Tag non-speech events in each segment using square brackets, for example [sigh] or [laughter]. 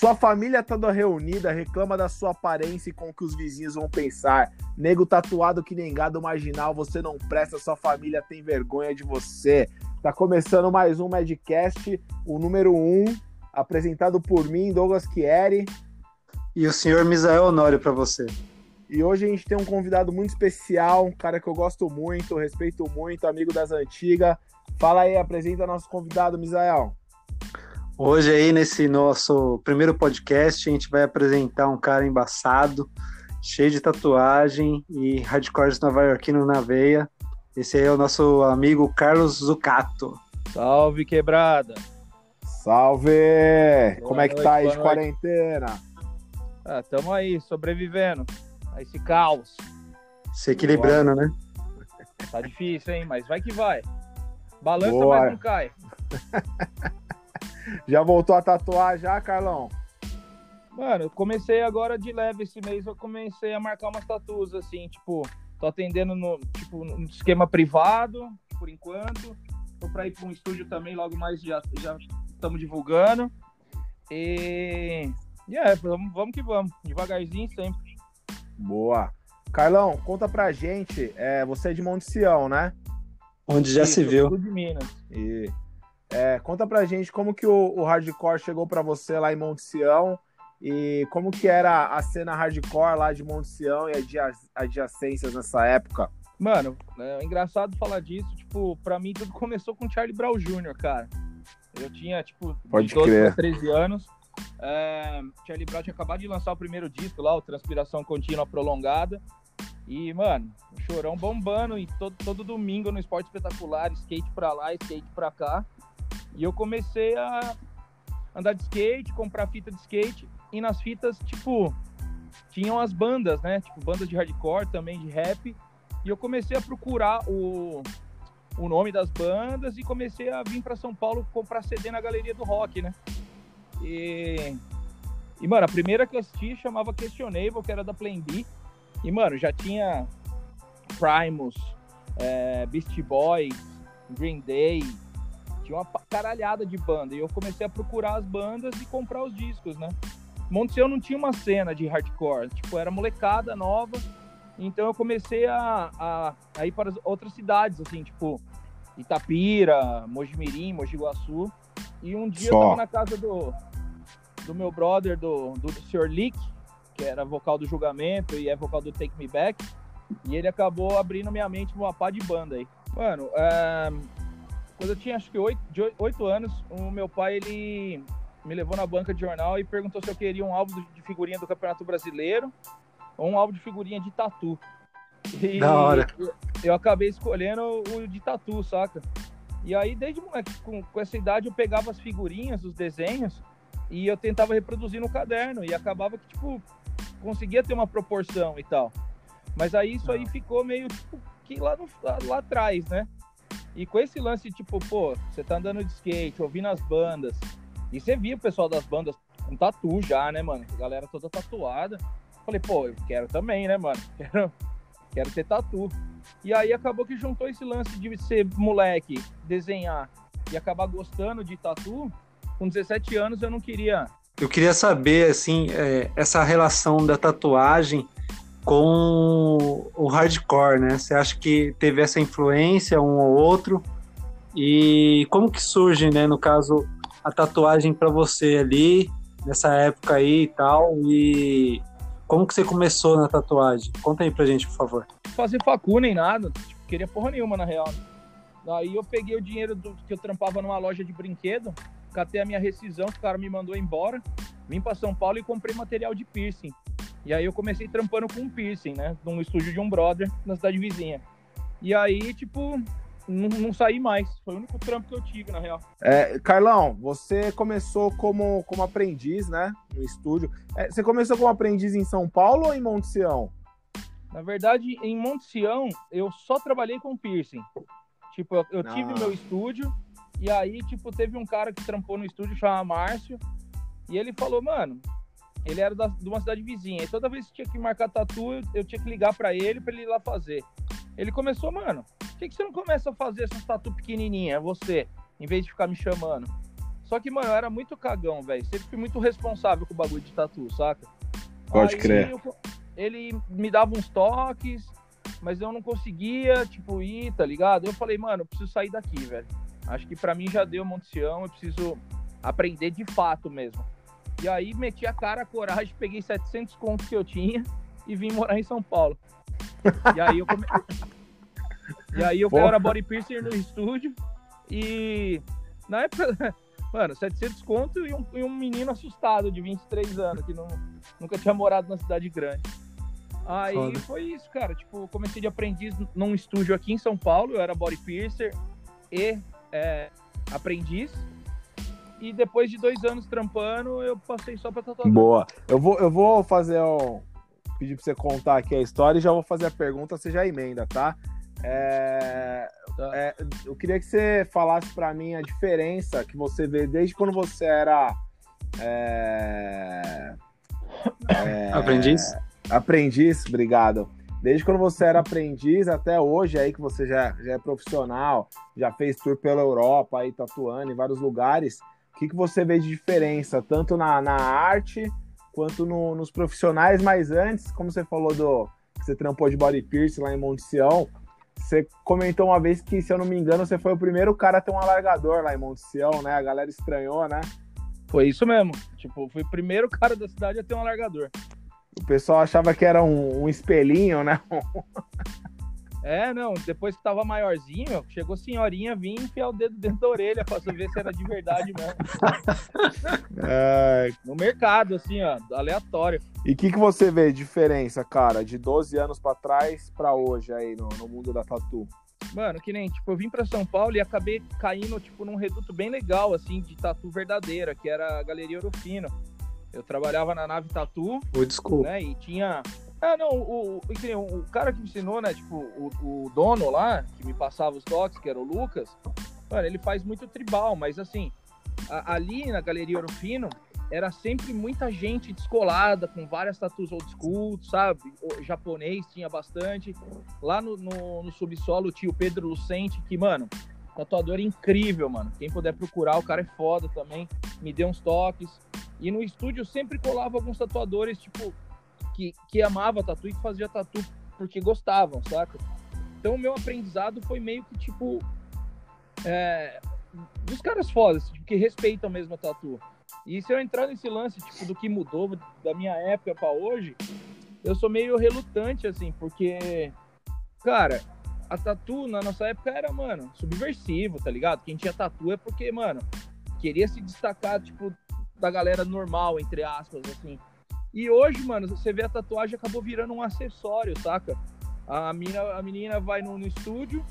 Sua família toda reunida reclama da sua aparência e com o que os vizinhos vão pensar. Nego tatuado que nem gado marginal, você não presta, sua família tem vergonha de você. Tá começando mais um Madcast, o número 1, um, apresentado por mim, Douglas Chieri. E o senhor Misael Honório para você. E hoje a gente tem um convidado muito especial, um cara que eu gosto muito, respeito muito, amigo das antigas. Fala aí, apresenta nosso convidado, Misael. Hoje aí nesse nosso primeiro podcast a gente vai apresentar um cara embaçado, cheio de tatuagem e hardcore nova-iorquino na veia. Esse aí é o nosso amigo Carlos Zucato. Salve, quebrada! Salve! Boa Como é que tá aí de quarentena? Ah, tamo aí, sobrevivendo a esse caos. Se equilibrando, Boa. né? Tá difícil, hein? Mas vai que vai. Balança, Boa. mas não cai. [laughs] Já voltou a tatuar já, Carlão? Mano, eu comecei agora de leve esse mês, eu comecei a marcar umas tatuas assim, tipo, tô atendendo no, tipo, no esquema privado, por enquanto. Tô pra ir pra um estúdio também, logo mais já estamos divulgando. E, e é, vamos, vamos que vamos, devagarzinho sempre. Boa. Carlão, conta pra gente, é, você é de Monte Sião, né? Onde já Isso, se viu. de Minas. E é, conta pra gente como que o, o hardcore chegou para você lá em Monte Sião e como que era a cena hardcore lá de Monte Sião e adjacências nessa época. Mano, é engraçado falar disso, tipo, pra mim tudo começou com Charlie Brown Jr., cara. Eu tinha, tipo, Pode de 12 crer. 13 anos. É, Charlie Brown tinha acabado de lançar o primeiro disco lá, o Transpiração Contínua Prolongada. E, mano, chorão bombando e todo, todo domingo no Esporte Espetacular, skate pra lá, skate pra cá. E eu comecei a andar de skate, comprar fita de skate. E nas fitas, tipo, tinham as bandas, né? Tipo, bandas de hardcore, também de rap. E eu comecei a procurar o, o nome das bandas e comecei a vir para São Paulo comprar CD na Galeria do Rock, né? E, e, mano, a primeira que eu assisti chamava Questionable, que era da Plan B. E, mano, já tinha Primus, é, Beast Boys, Green Day, tinha uma caralhada de banda. E eu comecei a procurar as bandas e comprar os discos, né? Monte não tinha uma cena de hardcore, tipo, era molecada nova. Então eu comecei a, a, a ir para outras cidades, assim, tipo Itapira, Mojimirim, Mojiguaçu. E um dia Só. eu tava na casa do, do meu brother, do, do, Sr. Lick, que era vocal do Julgamento e é vocal do Take Me Back. E ele acabou abrindo minha mente uma pá de banda aí. Mano, é, quando eu tinha acho que oito anos, o meu pai ele me levou na banca de jornal e perguntou se eu queria um álbum de figurinha do Campeonato Brasileiro ou um álbum de figurinha de tatu. E da hora. Eu, eu acabei escolhendo o de tatu, saca? E aí, desde moleque, com, com essa idade, eu pegava as figurinhas, os desenhos, e eu tentava reproduzir no caderno. E acabava que, tipo, conseguia ter uma proporção e tal. Mas aí isso aí ficou meio, tipo, que lá, no, lá, lá atrás, né? E com esse lance, tipo, pô, você tá andando de skate, ouvindo as bandas, e você via o pessoal das bandas com tatu já, né, mano? A galera toda tatuada. Falei, pô, eu quero também, né, mano? [laughs] Quero, quero ter tatu. E aí acabou que juntou esse lance de ser moleque, desenhar e acabar gostando de tatu. Com 17 anos eu não queria. Eu queria saber, assim, é, essa relação da tatuagem com o hardcore, né? Você acha que teve essa influência um ou outro? E como que surge, né, no caso, a tatuagem para você ali, nessa época aí e tal? E como que você começou na tatuagem? Conta aí pra gente, por favor. Fazer facu nem nada, tipo, queria porra nenhuma na real. Daí eu peguei o dinheiro do, que eu trampava numa loja de brinquedo, catei a minha rescisão, o cara me mandou embora, vim para São Paulo e comprei material de piercing. E aí eu comecei trampando com um piercing, né? Num estúdio de um brother na cidade vizinha. E aí, tipo, não, não, saí mais. Foi o único trampo que eu tive, na real. É, Carlão, você começou como, como aprendiz, né? No estúdio. É, você começou como aprendiz em São Paulo ou em Monte Sião? Na verdade, em Monte Sião, eu só trabalhei com piercing. Tipo, eu, eu tive ah. meu estúdio, e aí, tipo, teve um cara que trampou no estúdio, chamado Márcio, e ele falou, mano, ele era da, de uma cidade vizinha. E toda vez que tinha que marcar tatu, eu, eu tinha que ligar para ele para ele ir lá fazer. Ele começou, mano, por que, que você não começa a fazer essas tatu pequenininha, você, em vez de ficar me chamando? Só que, mano, eu era muito cagão, velho. Sempre fui muito responsável com o bagulho de tatu, saca? Pode Aí crer. eu- ele me dava uns toques, mas eu não conseguia, tipo, ir, tá ligado? Eu falei, mano, eu preciso sair daqui, velho. Acho que pra mim já deu Monte Sião, eu preciso aprender de fato mesmo. E aí meti a cara, a coragem, peguei 700 contos que eu tinha e vim morar em São Paulo. E aí eu come... [laughs] E aí eu Porra. era body piercer no estúdio e na época, [laughs] mano, 700 conto e um, e um menino assustado de 23 anos que não, nunca tinha morado na cidade grande. Aí Foda. foi isso, cara. Tipo, comecei de aprendiz num estúdio aqui em São Paulo. Eu era body piercer e é, aprendiz. E depois de dois anos trampando, eu passei só pra tatuador. Boa. Eu vou, eu vou fazer um. Pedir pra você contar aqui a história e já vou fazer a pergunta, você já emenda, tá? É, Tá. é, eu queria que você falasse pra mim a diferença que você vê desde quando você era. é, é, Aprendiz? Aprendiz, obrigado. Desde quando você era aprendiz até hoje, aí que você já, já é profissional, já fez tour pela Europa, aí tatuando em vários lugares, que, que você vê de diferença, tanto na, na arte quanto no- nos profissionais? Mas antes, como você falou do que você trampou de body piercing lá em Monte Sião, você comentou uma vez que, se eu não me engano, você foi o primeiro cara a ter um alargador lá em Monte Sião, né? A galera estranhou, né? Foi isso mesmo. Tipo, fui o primeiro cara da cidade a ter um alargador. O pessoal achava que era um, um espelhinho, né? [laughs] É, não, depois que tava maiorzinho, chegou senhorinha, vim enfiar o dedo dentro da orelha pra ver se era de verdade mesmo. É, No mercado, assim, ó, aleatório. E o que, que você vê de diferença, cara, de 12 anos pra trás pra hoje aí no, no mundo da tatu? Mano, que nem, tipo, eu vim pra São Paulo e acabei caindo, tipo, num reduto bem legal, assim, de tatu verdadeira, que era a Galeria Ouro Fino. Eu trabalhava na nave Tatu, O desculpa. né, e tinha... Ah, não, o, o, o- cara que me ensinou, né, tipo, o, o dono lá, que me passava os toques, que era o Lucas, mano, ele faz muito tribal, mas assim, a- ali na Galeria Ouro Fino, era sempre muita gente descolada, com várias tatuas old school, sabe? O japonês tinha bastante. Lá no, no, no subsolo tinha o Pedro Lucente, que, mano, tatuador incrível, mano. Quem puder procurar, o cara é foda também. Me deu uns toques. E no estúdio sempre colava alguns tatuadores, tipo, que, que amava tatu e que fazia tatu porque gostavam, saca? Então o meu aprendizado foi meio que, tipo, é, dos caras fodas, tipo, que respeitam mesmo a tatu. E se eu entrar nesse lance, tipo, do que mudou da minha época pra hoje, eu sou meio relutante, assim, porque, cara, a tatu na nossa época era, mano, subversivo, tá ligado? Quem tinha tatu é porque, mano, queria se destacar, tipo, da galera normal, entre aspas, assim. E hoje, mano, você vê a tatuagem acabou virando um acessório, saca? A menina, a menina vai no, no estúdio,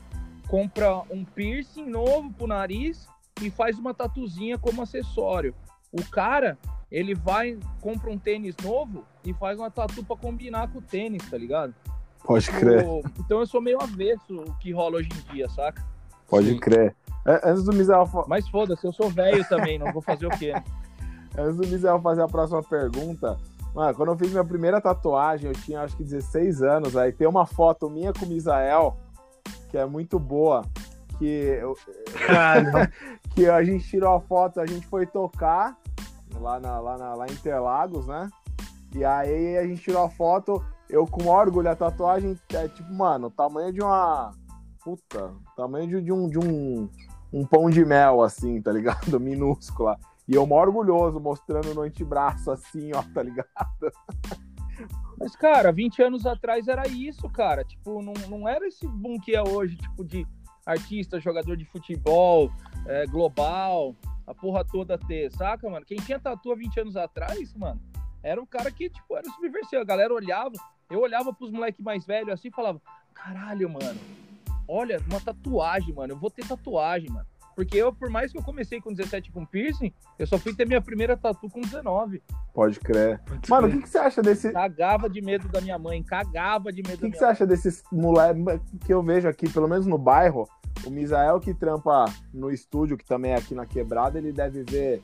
compra um piercing novo pro nariz e faz uma tatuzinha como acessório. O cara, ele vai, compra um tênis novo e faz uma tatu pra combinar com o tênis, tá ligado? Pode crer, Então eu sou meio avesso o que rola hoje em dia, saca? pode Sim. crer. É, Antes do Misael, Mas foda-se, eu sou velho também, não vou fazer o quê? né? [laughs] antes do Misael fazer a próxima pergunta, mano, quando eu fiz minha primeira tatuagem, eu tinha acho que 16 anos, aí tem uma foto minha com o Misael, que é muito boa, que, eu- [laughs] que a gente tirou a foto, a gente foi tocar lá, na, lá, na- lá em Interlagos, né? E aí a gente tirou a foto, eu com orgulho, a tatuagem é tipo, mano, o tamanho de uma. Puta, tamanho de, de um, de um, um pão de mel, assim, tá ligado? [laughs] Minúscula. E eu mó orgulhoso, mostrando no antebraço, assim, ó, tá ligado? Mas, cara, 20 anos atrás era isso, cara. Tipo, não, não era esse boom que é hoje, tipo, de artista, jogador de futebol, é, global, a porra toda ter, saca, mano? Quem tinha tatu há 20 anos atrás, mano, era o cara que, tipo, era subversivo. A galera olhava, eu olhava pros moleques mais velhos assim e falava, caralho, mano, olha, uma tatuagem, mano, eu vou ter tatuagem, mano. Porque eu, por mais que eu comecei com 17 com piercing, eu só fui ter minha primeira tatu com 19. Pode crer. Mano, o que, que você acha desse. Cagava de medo da minha mãe, cagava de medo O da que, minha que você acha desses moleques que eu vejo aqui, pelo menos no bairro? O Misael que trampa no estúdio, que também é aqui na quebrada, ele deve ver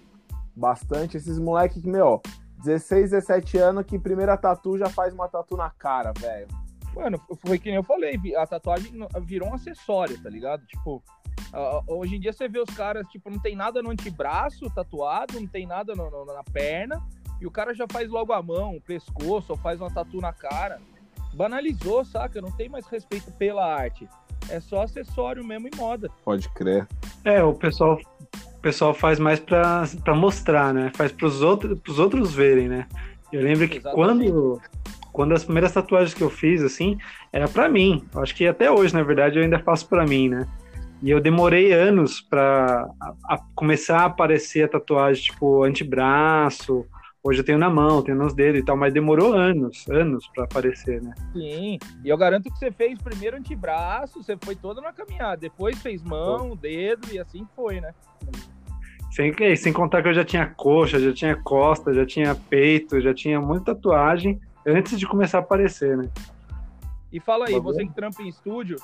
bastante esses moleques que, meu, 16, 17 anos, que primeira tatu já faz uma tatu na cara, velho. Mano, foi que nem eu falei, a tatuagem virou um acessório, tá ligado? Tipo, Uh, hoje em dia você vê os caras, tipo, não tem nada no antebraço tatuado, não tem nada no, no, na perna, e o cara já faz logo a mão, o pescoço, ou faz uma tatu na cara. Banalizou, saca? Não tem mais respeito pela arte. É só acessório mesmo e moda. Pode crer. É, o pessoal, o pessoal faz mais pra, pra mostrar, né? Faz pros outros, pros outros verem, né? Eu lembro que Exatamente. quando quando as primeiras tatuagens que eu fiz, assim, era para mim. Eu acho que até hoje, na verdade, eu ainda faço para mim, né? E eu demorei anos para começar a aparecer a tatuagem, tipo, antebraço. Hoje eu tenho na mão, tenho nos dedos e tal, mas demorou anos, anos para aparecer, né? Sim, e eu garanto que você fez primeiro antebraço, você foi toda na caminhada, depois fez mão, dedo e assim foi, né? Sem, sem contar que eu já tinha coxa, já tinha costa, já tinha peito, já tinha muita tatuagem antes de começar a aparecer, né? E fala aí, você que trampa em estúdio,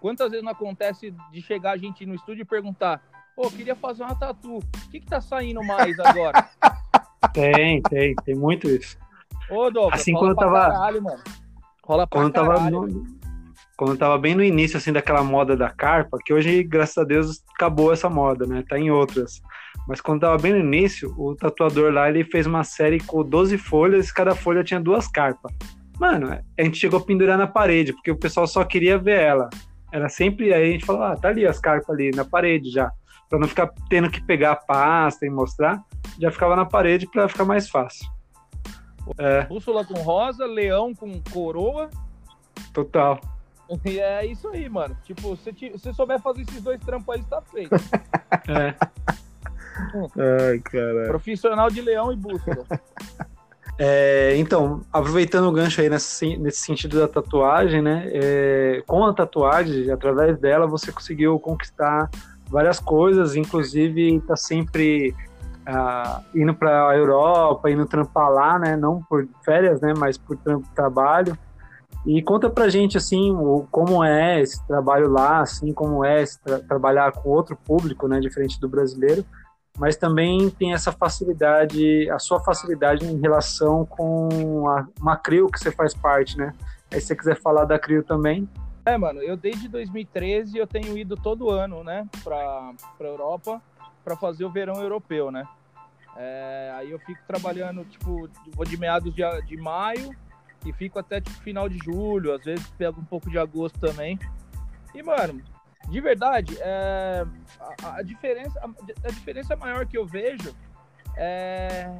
quantas vezes não acontece de chegar a gente no estúdio e perguntar: Ô, oh, queria fazer uma tatu, o que que tá saindo mais agora? [laughs] tem, tem, tem muito isso. Ô, Douglas, assim quando eu tava. Caralho, mano. Rola pra quando caralho, tava no... Quando eu tava bem no início, assim, daquela moda da carpa, que hoje, graças a Deus, acabou essa moda, né? Tá em outras. Mas quando tava bem no início, o tatuador lá, ele fez uma série com 12 folhas e cada folha tinha duas carpas. Mano, a gente chegou a pendurar na parede, porque o pessoal só queria ver ela. Era sempre, aí a gente falou, ah, tá ali as carpas ali na parede já. Pra não ficar tendo que pegar a pasta e mostrar, já ficava na parede para ficar mais fácil. É. Bússola com rosa, leão com coroa. Total. E é isso aí, mano. Tipo, se você souber fazer esses dois trampos aí, tá feito. [laughs] é. Ai, caralho. Profissional de leão e bússola. [laughs] É, então, aproveitando o gancho aí nesse, nesse sentido da tatuagem, né? É, com a tatuagem, através dela, você conseguiu conquistar várias coisas, inclusive tá sempre uh, indo para a Europa, indo trampar lá, né? Não por férias, né? Mas por trabalho. E conta pra gente, assim, o, como é esse trabalho lá, assim, como é tra trabalhar com outro público, né, diferente do brasileiro, mas também tem essa facilidade, a sua facilidade em relação com a, uma CRIO que você faz parte, né? Aí se você quiser falar da CRIO também. É, mano, eu desde 2013 eu tenho ido todo ano, né, pra, pra Europa para fazer o verão europeu, né? É, aí eu fico trabalhando, tipo, vou de meados de, de maio e fico até, tipo, final de julho, às vezes pego um pouco de agosto também. E, mano, de verdade, é, a, a, diferença, a, a, diferença maior que eu vejo é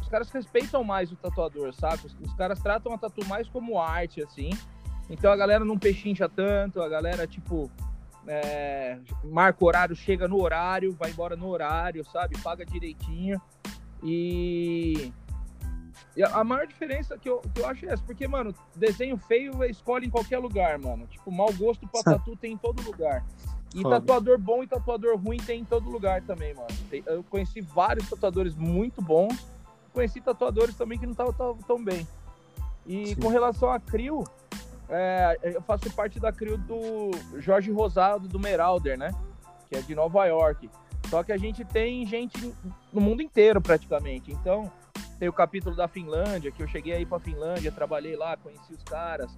os caras respeitam mais o tatuador, sabe? Os, os, caras tratam a tatu mais como arte, assim. Então a galera não pechincha tanto, a galera, tipo, é, marca horário, chega no horário, vai embora no horário, sabe? Paga direitinho. E e a, maior diferença que eu, que eu acho é essa, porque, mano, desenho feio escolhe em qualquer lugar, mano. Tipo, mau gosto pra [laughs] tatu tem em todo lugar. E Foda. tatuador bom e tatuador ruim tem em todo lugar também, mano. Eu conheci vários tatuadores muito bons, conheci tatuadores também que não estavam tão bem. E Sim. com relação a Crio, é, eu faço parte da Crio do Jorge Rosado do Meralder, né? Que é de Nova York. Só que a gente tem gente no mundo inteiro praticamente. Então, tem o capítulo da Finlândia, que eu cheguei aí para Finlândia, trabalhei lá, conheci os caras.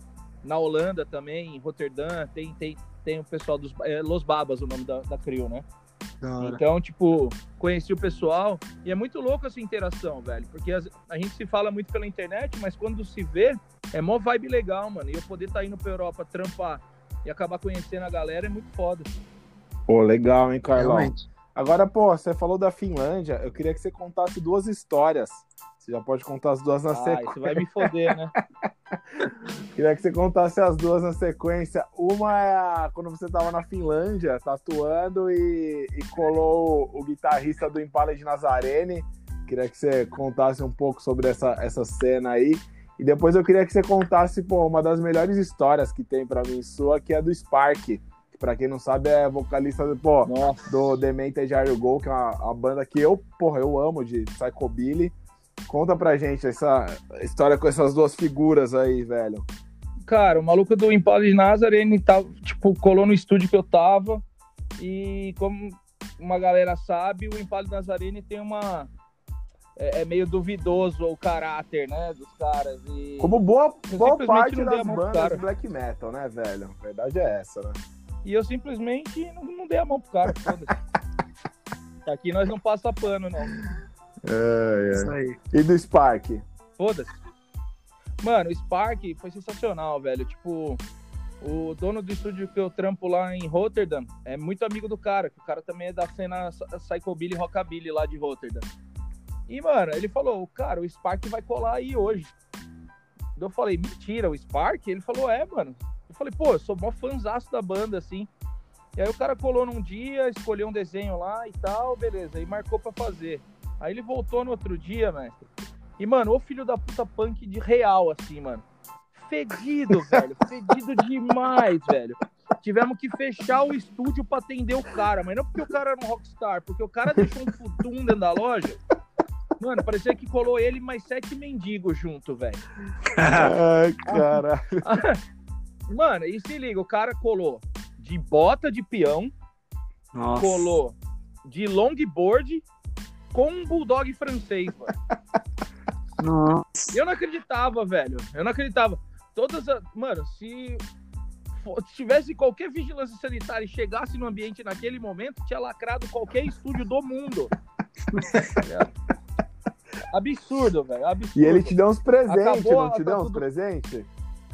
Na Holanda também, em Roterdã, tem, tem, tem o pessoal dos. É, Los Babas, o nome da, da CRIO, né? Então, tipo, conheci o pessoal e é muito louco essa interação, velho. Porque a, a, gente se fala muito pela internet, mas quando se vê, é mó vibe legal, mano. E eu poder estar tá indo pra Europa trampar e acabar conhecendo a galera é muito foda. Pô, legal, hein, Carlão? Realmente. Agora, pô, você falou da Finlândia, eu queria que você contasse duas histórias você já pode contar as duas na ah, sequência. Isso vai me foder, né? [laughs] Queria que você contasse as duas na sequência. Uma é a, quando você tava na Finlândia, tatuando e, e colou o guitarrista do Impala de Nazarene. Queria que você contasse um pouco sobre essa, essa cena aí. E depois eu queria que você contasse, pô, uma das melhores histórias que tem para mim sua, que é do Spark. Que pra quem não sabe, é vocalista do, pô, do Demented Jair Go, que é uma, uma, banda que eu, porra, eu amo de Psychobilly. Conta pra gente essa história com essas duas figuras aí, velho. Cara, o maluco do Impala de Nazaré, ele tava, tipo, colou no estúdio que eu tava. E como uma galera sabe, o Impala de Nazarene tem uma. É, é, meio duvidoso o caráter, né, dos caras. E como boa, boa parte das bandas de black metal, né, velho? A verdade é essa, né? E eu simplesmente não, não dei a mão pro cara. [laughs] Aqui nós não passa pano, não. É, é. Isso aí. E do Spark? Foda-se. Mano, o Spark foi sensacional, velho. Tipo, o dono do estúdio que eu trampo lá em Rotterdam é muito amigo do cara, que o cara também é da cena Psychobilly Rockabilly lá de Rotterdam. E, mano, ele falou, cara, o Spark vai colar aí hoje. Eu falei, mentira, o Spark? Ele falou, é, mano. Eu falei, pô, eu sou mó fãzaço da banda, assim. E aí o cara colou num dia, escolheu um desenho lá e tal, beleza, e marcou para fazer. Aí ele voltou no outro dia, mestre. E, mano, o filho da puta punk de real, assim, mano fedido, [laughs] velho. Fedido demais, velho. Tivemos que fechar o estúdio pra atender o cara, mas não porque o cara era um rockstar, porque o cara deixou um futum dentro da loja. Mano, parecia que colou ele mais sete mendigos junto, velho. Ai, [laughs] caralho. [laughs] Mano, e se liga, o cara colou de bota de peão, Nossa. colou de longboard com um bulldog francês, mano. [laughs] Nossa. Eu não acreditava, velho. Eu não acreditava. Todas as. Mano, se, se tivesse qualquer vigilância sanitária e chegasse no ambiente naquele momento, tinha lacrado qualquer estúdio do mundo. [laughs] absurdo, velho. Absurdo. E ele te deu uns presentes, Acabou, não te deu uns tudo... presentes?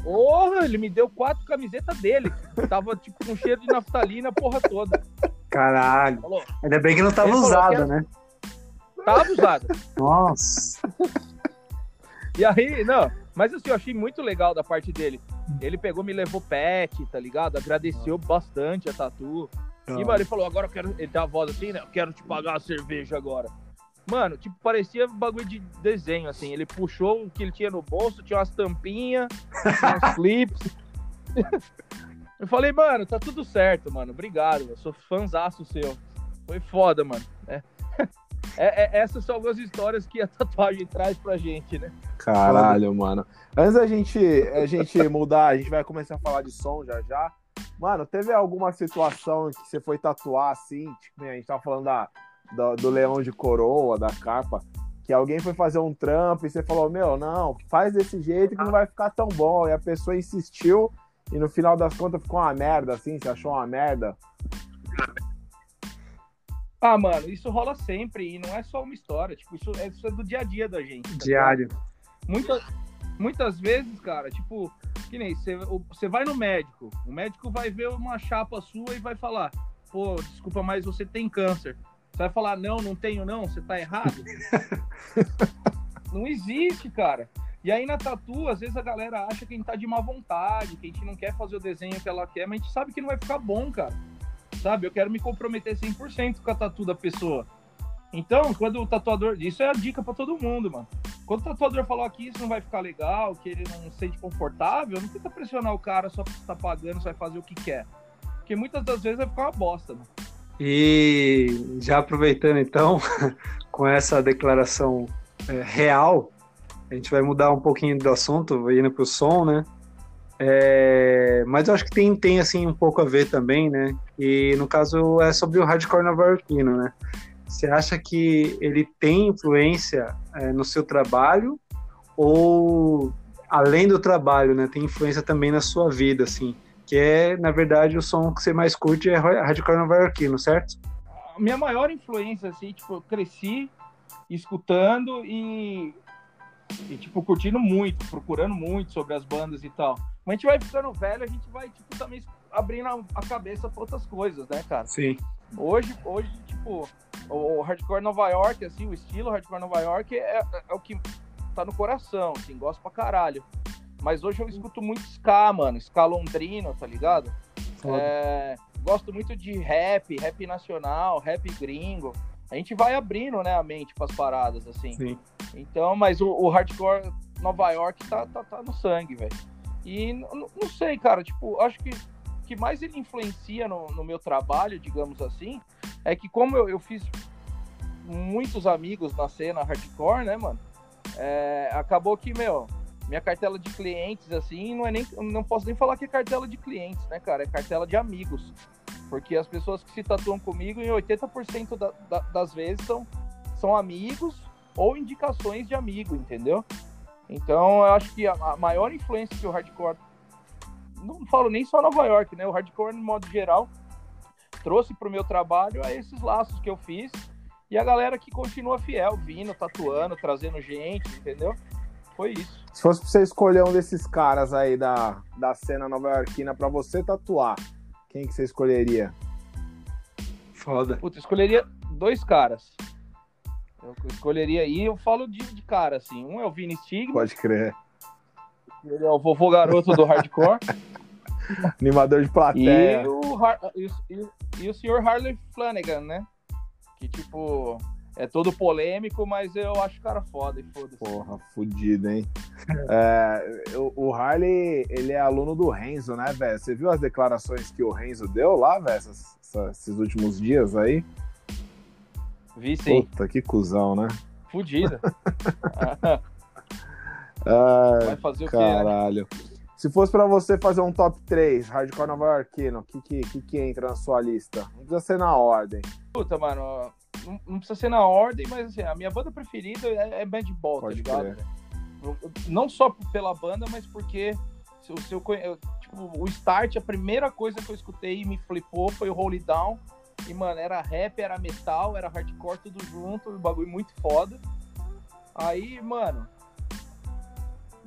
Porra, ele me deu quatro camisetas dele. Tava tipo com cheiro de naftalina a porra toda. Caralho. Falou. Ainda bem que não tava usada, né? Tava usada. Nossa. E aí, não, mas assim, eu achei muito legal da parte dele. Ele pegou, me levou pet, tá ligado? Agradeceu bastante a Tatu. E, mano, ele falou, agora eu quero. Ele tem a voz assim, né? Eu quero te pagar a cerveja agora. Mano, tipo, parecia bagulho de desenho, assim. Ele puxou o que ele tinha no bolso, tinha umas tampinhas, uns clips. [laughs] eu falei, mano, tá tudo certo, mano. Obrigado, eu sou fãzaço seu. Foi foda, mano. É. É, é, essas são algumas histórias que a tatuagem [laughs] traz pra gente, né? Caralho, mano. Antes da gente, a gente [laughs] mudar, a gente vai começar a falar de som já já. Mano, teve alguma situação que você foi tatuar assim? Tipo, a gente tava falando da, do, do leão de coroa, da capa, que alguém foi fazer um trampo e você falou, meu, não, faz desse jeito que não vai ficar tão bom. E a pessoa insistiu e no final das contas ficou uma merda, assim, você achou uma merda? Ah, mano, isso rola sempre e não é só uma história. Tipo, isso é, isso é do dia a dia da gente. Tá Diário. Muitas, muitas vezes, cara, tipo, que nem você, você vai no médico, o médico vai ver uma chapa sua e vai falar: pô, desculpa, mas você tem câncer. Você vai falar: não, não tenho, não, você tá errado. [laughs] não existe, cara. E aí na tatu, às vezes a galera acha que a gente tá de má vontade, que a gente não quer fazer o desenho que ela quer, mas a gente sabe que não vai ficar bom, cara sabe? Eu quero me comprometer 100% com a tatu da pessoa. Então, quando o tatuador. Isso é a dica para todo mundo, mano. Quando o tatuador falou que isso não vai ficar legal, que ele não se sente confortável, não tenta pressionar o cara só porque você tá pagando, você vai fazer o que quer. Porque muitas das vezes vai ficar uma bosta, mano. E já aproveitando então, [laughs] com essa declaração é, real, a gente vai mudar um pouquinho do assunto, indo pro som, né? É, mas eu acho que tem, tem assim um pouco a ver também, né? E no caso é sobre o hardcore nova-iorquino, né? Você acha que ele tem influência é, no seu trabalho ou além do trabalho, né? Tem influência também na sua vida, assim? Que é, na verdade, o som que você mais curte é hardcore nova-iorquino, certo? A minha maior influência, assim, tipo, eu cresci escutando e, e, tipo, curtindo muito, procurando muito sobre as bandas e tal. Mas a gente vai ficando velho, a gente vai, tipo, também abrindo a, cabeça para outras coisas, né, cara? Sim. Hoje, hoje tipo, o hardcore Nova York, assim, o estilo hardcore Nova York é, é o que tá no coração, assim, gosto pra caralho. Mas hoje eu escuto muito ska, mano, ska londrino, tá ligado? É, gosto muito de rap, rap nacional, rap gringo. A gente vai abrindo, né, a mente pras paradas, assim. Sim. Então, mas o, o hardcore Nova York tá, tá, tá no sangue, velho. E não, não sei, cara, tipo, acho que que mais ele influencia no, no, meu trabalho, digamos assim, é que como eu, eu fiz muitos amigos na cena hardcore, né, mano? É, acabou que, meu, minha cartela de clientes, assim, não é nem. Não posso nem falar que é cartela de clientes, né, cara? É cartela de amigos. Porque as pessoas que se tatuam comigo, em 80% da, da, das vezes, são, são amigos ou indicações de amigo, entendeu? Então, eu acho que a, a maior influência que o hardcore não falo nem só Nova York, né? O hardcore, no modo geral, trouxe pro meu trabalho a esses laços que eu fiz e a galera que continua fiel, vindo, tatuando, trazendo gente, entendeu? Foi isso. Se fosse pra você escolher um desses caras aí da, da cena nova-iorquina pra você tatuar, quem que você escolheria? Foda. Puta, eu escolheria dois caras. Eu escolheria aí, eu falo de, de cara, assim. Um é o Vini Stigma, Pode crer. ele é o vovô garoto do hardcore. [laughs] Animador de plateia. E o, Har- e, o- e o- e o senhor Harley Flanagan, né? Que, tipo, é todo polêmico, mas eu acho o cara foda e foda-se. Porra, fudido, hein? [laughs] É, o, Harley, ele é aluno do Renzo, né, velho? Você viu as declarações que o Renzo deu lá, velho, esses últimos dias aí? Vi sim, Puta, que cuzão, né? fudida. [laughs] [laughs] Ah, Vai fazer o quê? né? caralho. Se fosse pra você fazer um top 3 hardcore nova-iorquino, o que, que, que que entra na sua lista? Não precisa ser na ordem. Puta, mano, não, não precisa ser na ordem, mas assim, a minha banda preferida é, é Band Ball, tá Pode ligado? crer. Eu- eu- Não só pela banda, mas porque o seu tipo, o start, a primeira coisa que eu escutei e me flipou foi o Holy Down. E, mano, era rap, era metal, era hardcore, tudo junto, um bagulho muito foda. Aí, mano,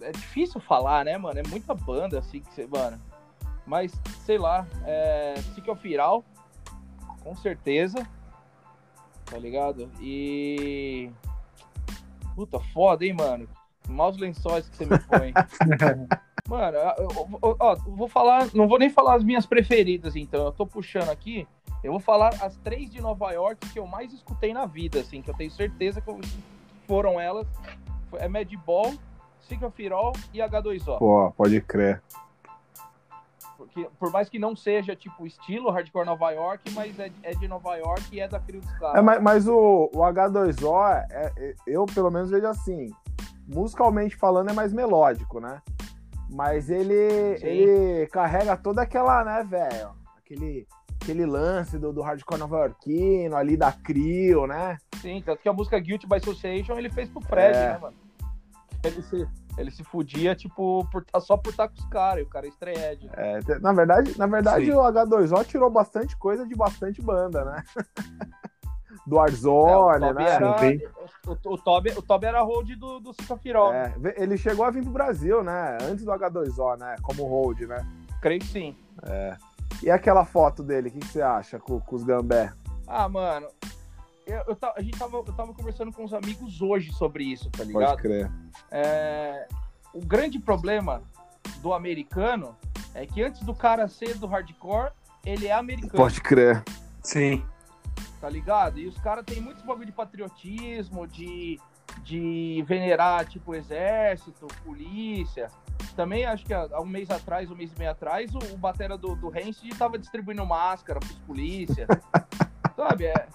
é difícil falar, né, mano? É muita banda, assim, que você, mano. Mas, sei lá, é. Sick of All, com certeza. Tá ligado? E. Puta, foda, hein, mano? Maus lençóis que você me põe. [laughs] mano, eu, eu- ó, vou falar. Não vou nem falar as minhas preferidas, então. Eu tô puxando aqui. Eu vou falar as três de Nova York que eu mais escutei na vida, assim, que eu tenho certeza que foram elas. É Mad Ball, It All e H2O. Pô, pode crer. Porque, por mais que não seja, tipo, estilo hardcore Nova York, mas é, é de Nova York e é da Crio dos. É, mas, mas o, o H2O, é- é- eu pelo menos vejo assim, musicalmente falando é mais melódico, né? Mas ele, Sim. ele carrega toda aquela, né, velho? Aquele, aquele lance do, do hardcore nova-iorquino, ali da Crio, né? Sim, tanto que a música Guilty by Association ele fez pro Fred, É. né, mano? Ele se, ele se fudia, tipo, por tá, só por estar com os caras, e o cara é estreed. É, na verdade, na verdade Sim. o H2O tirou bastante coisa de bastante banda, né? [laughs] do É, Arzoni, Toby né? era, o, o, Toby, o Toby era hold do, do Cicafirol. É, ele chegou a vir pro Brasil, né? Antes do H2O, né? Como hold, né? Creio que sim. E aquela foto dele, o que, que você acha com, com os gambé? Ah, mano, eu, eu, a gente tava, eu tava conversando com uns amigos hoje sobre isso, tá ligado? Pode crer. É, o grande problema do americano é que antes do cara ser do hardcore, ele é americano, Pode crer. Sim. tá ligado? E os caras têm muitos bagulho de patriotismo, de, de venerar, tipo, exército, polícia. Também acho que há um mês atrás, um mês e meio atrás, o, o batera do, do Rancid tava distribuindo máscara pros polícia. [laughs] Sabe? É,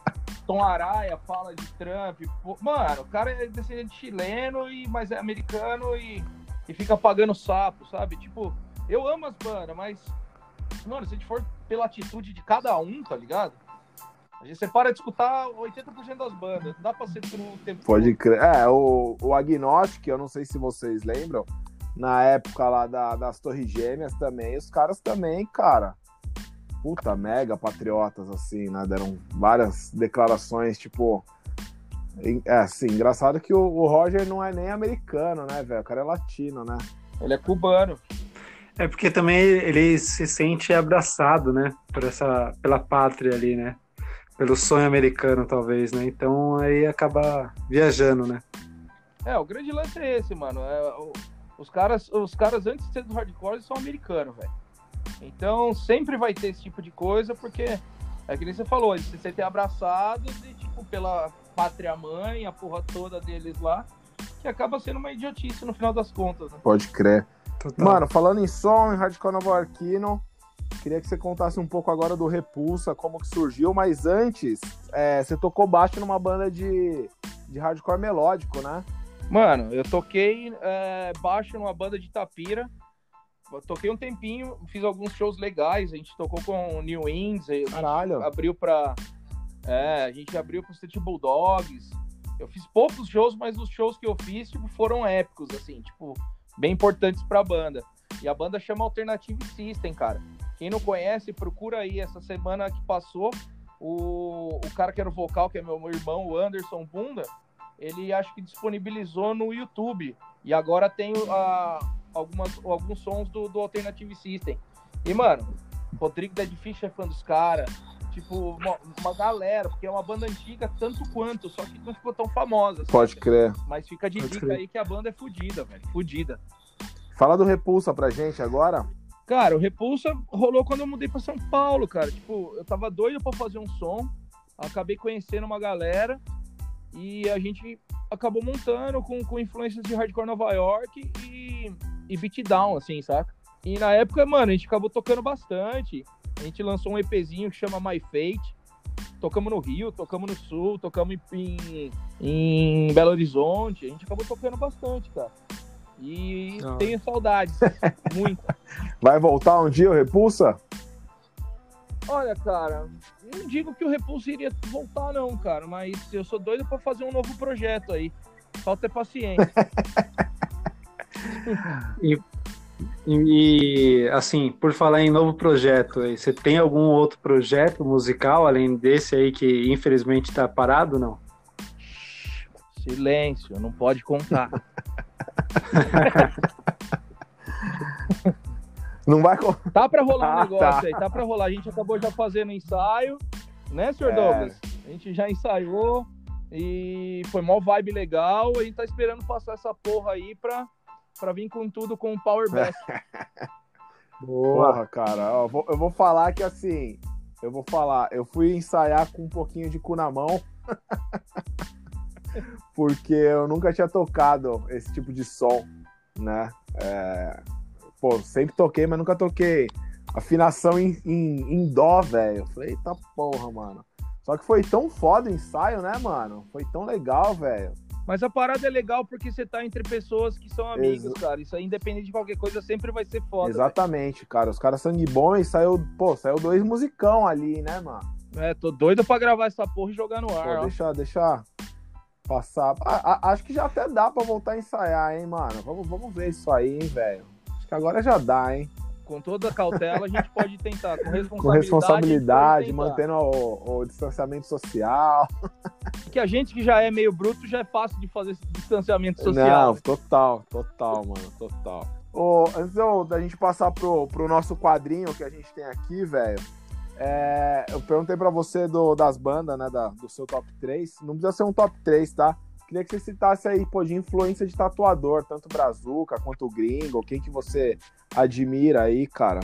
Tom Araya fala de Trump. pô, Mano, o cara é descendente chileno, e, mas é americano e, e fica pagando sapo, sabe? Tipo, eu amo as bandas, mas, mano, se a gente for pela atitude de cada um, tá ligado? A gente você para de escutar 80% das bandas. Não dá pra ser true o tempo Pode crer. É, o, o Agnostic, eu não sei se vocês lembram, na época lá da- das Torres Gêmeas também, os caras também, cara, puta, mega patriotas, assim, né? Deram várias declarações, tipo. É, assim, engraçado que o, o Roger não é nem americano, né, velho? O cara é latino, né? Ele é cubano. É porque também ele se sente abraçado, né? Por essa, pela pátria ali, né? Pelo sonho americano, talvez, né? Então aí acaba viajando, né? É, o grande lance é esse, mano. É, o- os, caras, os caras, antes de ser do hardcore, eles são americanos, velho. Então, sempre vai ter esse tipo de coisa, porque é que nem você falou, eles se sentem abraçados e, tipo, pela pátria mãe, a porra toda deles lá, que acaba sendo uma idiotice no final das contas, né? Pode crer. Total. Mano, falando em som, em hardcore nova-iorquino, queria que você contasse um pouco agora do Repulsa, como que surgiu, mas antes, é, você tocou baixo numa banda de, de hardcore melódico, né? Mano, eu toquei é, baixo numa banda de Tapira. Toquei um tempinho, fiz alguns shows legais. A gente tocou com o New Winds, Caralho. abriu pra. É, a gente abriu pro Street Bulldogs. Eu fiz poucos shows, mas os shows que eu fiz tipo, foram épicos, assim, tipo, bem importantes pra banda. E a banda chama Alternative System, cara. Quem não conhece, procura aí. Essa semana que passou, o, o cara que era o vocal, que é meu, meu irmão, o Anderson Bunda, ele acho que disponibilizou no YouTube. E agora tem a, algumas, alguns sons do, do Alternative System. E, mano, Rodrigo Dead Fish é fã dos caras. Tipo, uma, uma, galera, porque é uma banda antiga tanto quanto, só que não ficou tão famosa. Sabe? Pode crer. Mas fica de Pode dica crer. aí que a banda é fodida, velho. Fodida. Fala do Repulsa pra gente agora. Cara, o Repulsa rolou quando eu mudei pra São Paulo, cara. Tipo, eu tava doido pra fazer um som, acabei conhecendo uma galera e a gente acabou montando com, com influências de hardcore Nova York e, e beatdown, assim, saca? E na época, mano, a gente acabou tocando bastante. A gente lançou um EPzinho que chama My Fate. Tocamos no Rio, tocamos no Sul, tocamos em, em, em Belo Horizonte. A gente acabou tocando bastante, cara. E Ah. tenho saudades, [laughs] muita. Vai voltar um dia o Repulsa? Olha, cara, eu não digo que o Repulso iria voltar, não, cara, mas eu sou doido pra fazer um novo projeto aí. Falta é paciência. [laughs] E, e, assim, por falar em novo projeto, você tem algum outro projeto musical além desse aí que infelizmente tá parado, não? Silêncio, não pode contar. [laughs] Não vai. co- Tá pra rolar um Ah, negócio tá. aí, tá pra rolar. A gente acabou já fazendo ensaio, né, senhor É. Douglas? A gente já ensaiou e foi mó vibe legal. A gente tá esperando passar essa porra aí pra, pra vir com tudo com o Power Best. [laughs] Porra, cara. eu vou- eu vou falar que assim. Eu vou falar. Eu fui ensaiar com um pouquinho de cu na mão. [laughs] porque eu nunca tinha tocado esse tipo de som, né? É, Pô, sempre toquei, mas nunca toquei afinação em, em, em dó, velho. Eu Falei, eita porra, mano. Só que foi tão foda o ensaio, né, mano? Foi tão legal, velho. Mas a parada é legal porque você tá entre pessoas que são amigos, Exa- cara. Isso aí, independente de qualquer coisa, sempre vai ser foda. Exatamente, cara. Os caras sangue bom e saiu, pô, saiu dois musicão ali, né, mano? É, tô doido pra gravar essa porra e jogar no Pô, ar, ó. deixa, deixa passar. A- a- acho que já até dá pra voltar a ensaiar, hein, mano? Vamos, vamos ver isso aí, hein, velho. Acho que agora já dá, hein? Com toda a cautela, a gente pode tentar. Com responsabilidade. Com responsabilidade, mantendo o, o distanciamento social. [laughs] Que a gente que já é meio bruto já é fácil de fazer esse distanciamento social. Não, total, total, mano, total. Ô, antes da gente passar pro, pro nosso quadrinho que a gente tem aqui, velho, é, eu perguntei pra você do, das bandas, né, da- do seu top 3. Não precisa ser um top 3, tá? Queria que você citasse aí, pô, de influência de tatuador, tanto Brazuca quanto o Gringo, quem que você admira aí, cara?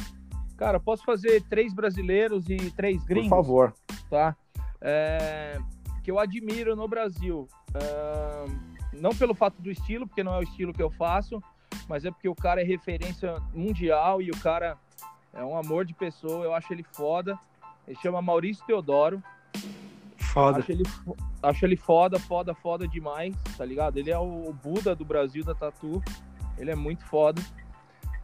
Cara, posso fazer três brasileiros e três Por gringos, favor. tá? É, que eu admiro no Brasil. É, não pelo fato do estilo, porque não é o estilo que eu faço, mas é porque o cara é referência mundial e o cara é um amor de pessoa. Eu acho ele foda. Ele chama Maurício Teodoro. Foda. Acho ele, acho ele foda, foda, foda demais, tá ligado? Ele é o Buda do Brasil da Tatu. Ele é muito foda.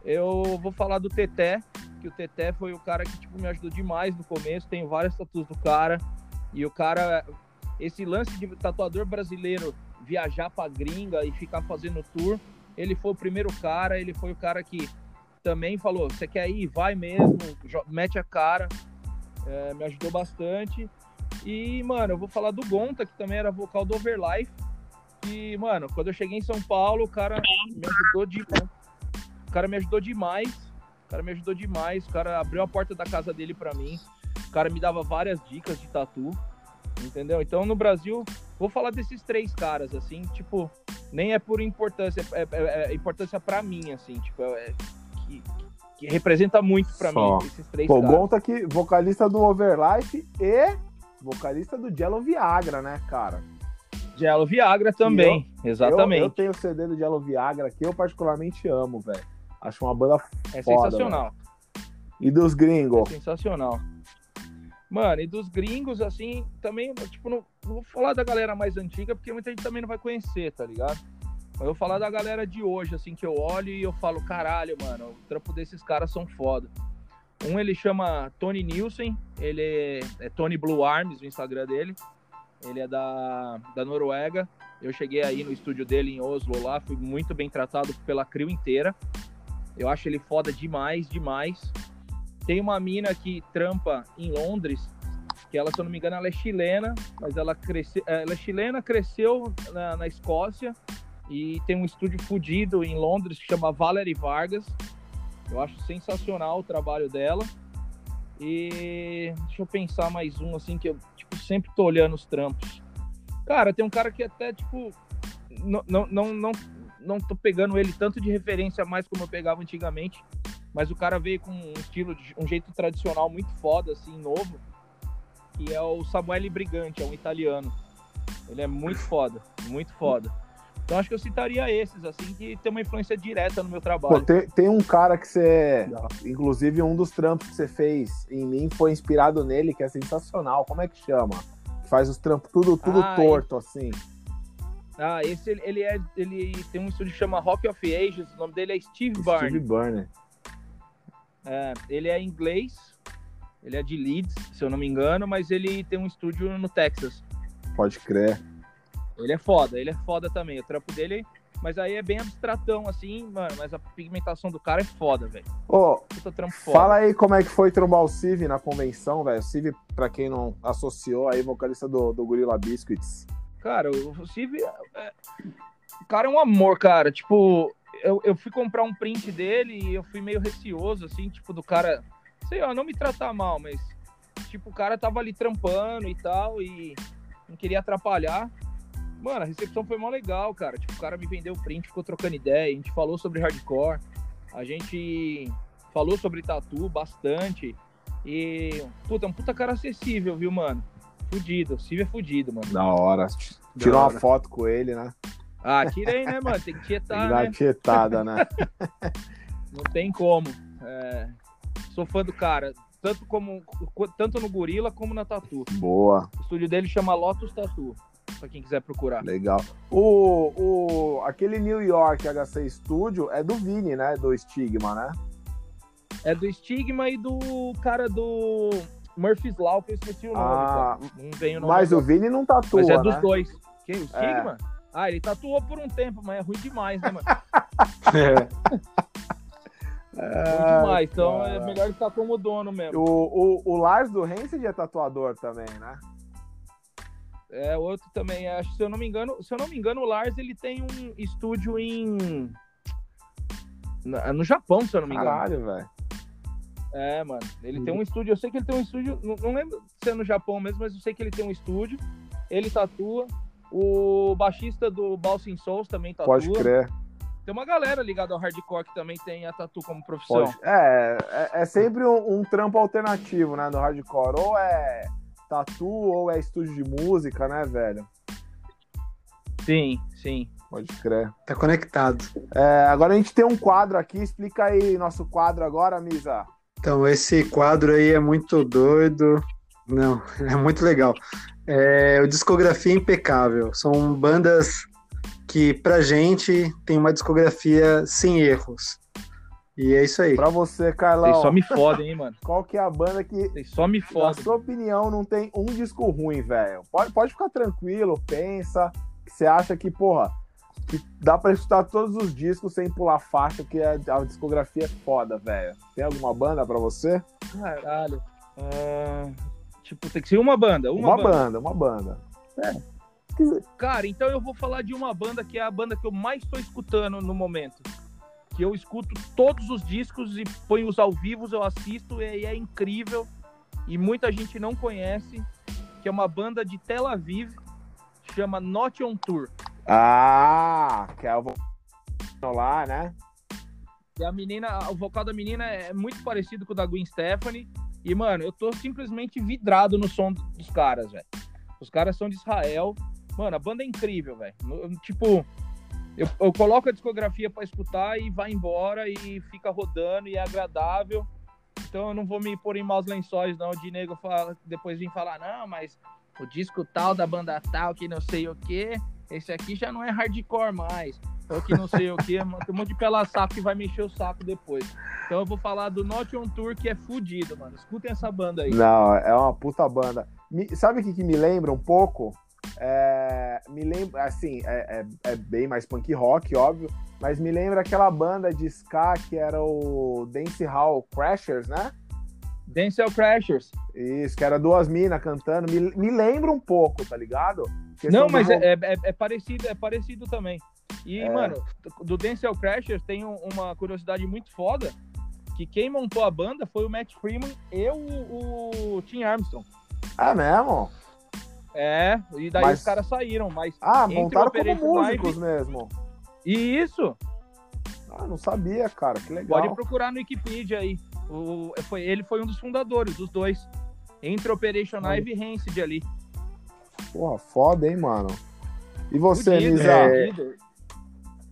Eu vou falar do Teté, que o Teté foi o cara que tipo, me ajudou demais no começo. Tenho várias tatuas do cara. E o cara, esse lance de tatuador brasileiro viajar pra gringa e ficar fazendo tour, ele foi o primeiro cara, ele foi o cara que também falou: você quer ir? Vai mesmo, mete a cara. É, me ajudou bastante. E, mano, eu vou falar do Gonta, que também era vocal do Overlife. Que, mano, quando eu cheguei em São Paulo, o cara me ajudou demais. O cara me ajudou demais. O cara me ajudou demais. O cara abriu a porta da casa dele pra mim. O cara me dava várias dicas de tatu. Entendeu? Então, no Brasil, vou falar desses três caras, assim, tipo, nem é por importância, é, é- é importância pra mim, assim, tipo, é, que, que representa muito pra Só. mim, esses três Pô, o caras. Gonta aqui, vocalista do Overlife e vocalista do Jello Viagra, né, cara? Gelo Viagra também, exatamente. Eu, eu tenho o CD do Jello Viagra que eu particularmente amo, velho. Acho uma banda. É foda, sensacional. E dos gringos? Sensacional. Mano, e dos gringos, assim, também, tipo, não, não vou falar da galera mais antiga, porque muita gente também não vai conhecer, tá ligado? Mas eu vou falar da galera de hoje, assim, que eu olho e eu falo, caralho, mano, o trampo desses caras são foda. Um ele chama Tony Nielsen, ele é, é Tony Blue Arms, o Instagram dele. Ele é da, da Noruega. Eu cheguei aí no estúdio dele em Oslo lá, fui muito bem tratado pela crew inteira. Eu acho ele foda demais, demais. Tem uma mina que trampa em Londres, que ela, se eu não me engano, ela é chilena, mas ela cresceu, ela é chilena, cresceu na, na Escócia e tem um estúdio fudido em Londres que chama Valerie Vargas. Eu acho sensacional o trabalho dela. E deixa eu pensar mais um assim que eu tipo, sempre tô olhando os trampos. Cara, tem um cara que até tipo não, não, não, não, não tô pegando ele tanto de referência mais como eu pegava antigamente, mas o cara veio com um estilo, um jeito tradicional muito foda, assim, novo, que é o Samuele Brigante, é um italiano. Ele é muito foda, muito foda. Então acho que eu citaria esses, assim, que tem uma influência direta no meu trabalho. Pô, tem, tem, um cara que você. Inclusive, um dos trampos que você fez em mim foi inspirado nele, que é sensacional. Como é que chama? Que faz os trampos tudo, tudo ah, torto, assim. Ah, esse ele é. Ele tem um estúdio que chama Rock of Ages, o nome dele é Steve Byrne. Steve Byrne. É, ele é inglês, ele é de Leeds, se eu não me engano, mas ele tem um estúdio no Texas. Pode crer. Ele é foda, ele é foda também. O trampo dele, mas aí é bem abstratão, assim, mano. Mas a pigmentação do cara é foda, velho. Ô, fala aí como é que foi trombar o Civ na convenção, velho. Civ, pra quem não associou, aí, vocalista do, do Gorilla Biscuits. Cara, o Civ. É, é... O cara é um amor, cara. Tipo, eu, eu fui comprar um print dele e eu fui meio receoso, assim, tipo, do cara. Sei lá, não me tratar mal, mas. Tipo, o cara tava ali trampando e tal, e não queria atrapalhar. Mano, a recepção foi mó legal, cara. Tipo, o cara me vendeu o print, ficou trocando ideia, a gente falou sobre hardcore, a gente falou sobre tatu bastante. E, puta, é um puta cara acessível, viu, mano? Fudido, o Silvio é fudido, mano. Da hora. Tirou uma foto com ele, né? Ah, tirei, né, mano? Tem que tietar, tem que dar né? tietada, né? [laughs] Não tem como. É... Sou fã do cara, tanto, como, tanto no Gorila como na Tatu. Boa. O estúdio dele chama Lotus Tatu, pra quem quiser procurar. Legal. O, o, aquele New York HC Studio é do Vini, né? Do Stigma, né? É do Stigma e do cara do Murphy's Law, que eu esqueci o nome. Ah, não vem o nome mas o Vini não tatua, Mas é dos né? dois. Quem? O Stigma? É. Ah, ele tatuou por um tempo, mas é ruim demais, né, mano? [laughs] é. É, demais, então cara. é melhor ele estar como dono mesmo. O, o, o Lars do Rancid é tatuador também, né? É, outro também, acho, se eu não me engano, se eu não me engano, o Lars ele tem um estúdio em no Japão, se eu não me engano. Caralho, velho. É, mano. Ele tem um estúdio. Eu sei que ele tem um estúdio. Não, não, lembro se é no Japão mesmo, mas eu sei que ele tem um estúdio. Ele tatua. O baixista do Balsing Souls também tatua. Pode crer. Tem uma galera ligada ao hardcore que também tem a tatu como profissão. Pode. É, é, é sempre um, um, trampo alternativo, né, no hardcore. Ou é tatu ou é estúdio de música, né, velho? Sim, sim. Pode crer. Tá conectado. É, agora a gente tem um quadro aqui. Explica aí nosso quadro agora, Misa. Então, esse quadro aí é muito doido. Não, [laughs] é muito legal. É, o Discografia Impecável. São bandas que, pra gente, tem uma discografia sem erros. E é isso aí. Pra você, Carlão. Vocês só me fodem, hein, mano. [laughs] Qual que é a banda que, Vocês só me fodem. na sua opinião, não tem um disco ruim, velho? Pode, pode ficar tranquilo, pensa. Que você acha que, porra, que dá pra escutar todos os discos sem pular faixa, que a, a discografia é foda, velho. Tem alguma banda pra você? Caralho. Uh, tipo, tem que ser uma banda. Uma, uma banda. banda. uma banda. É. Cara, então eu vou falar de uma banda que é a banda que eu mais tô escutando no momento. Que eu escuto todos os discos e ponho os ao vivo, eu assisto e é incrível. E muita gente não conhece. Que é uma banda de Tel Aviv, chama Not on Tour. Ah, que é o lá, né? E a menina, o vocal da menina é muito parecido com o da Gwen Stephanie. E, mano, eu tô simplesmente vidrado no som dos caras, velho. Os caras são de Israel. Mano, a banda é incrível, velho. Tipo, eu, eu, coloco a discografia para escutar e vai embora e fica rodando e é agradável. Então eu não vou me pôr em maus lençóis, não, de nego fala, depois vir falar, não, mas o disco tal da banda tal, que não sei o quê esse aqui já não é hardcore mais. Ou que não sei o que, [laughs] tem um monte de pela saco que vai mexer o saco depois. Então eu vou falar do Not On Tour, que é fudido, mano. Escutem essa banda aí. Não, é uma puta banda. Me, sabe o que, que me lembra um pouco? É, me lembra, assim, é, é, é, bem mais punk rock, óbvio, mas me lembra aquela banda de ska que era o Dance Hall Crashers, né? Dance Hall Crashers. Isso, que era duas minas cantando. Me, me lembra um pouco, tá ligado? Não, mas do... é, é, é, parecido, é parecido também. E, é. mano, do Dance Hall Crashers tem uma curiosidade muito foda, que quem montou a banda foi o Matt Freeman e o, o Tim Armstrong. Ah, mesmo? É, e daí mas... os caras saíram, mas. Ah, montaram como músicos Live... mesmo. E isso? Ah, não sabia, cara, que legal. Pode procurar no Wikipedia aí. O, foi, ele foi um dos fundadores, dos dois. Entre Operation Live e Rancid ali. Porra, foda, hein, mano. E você, Nisa? É...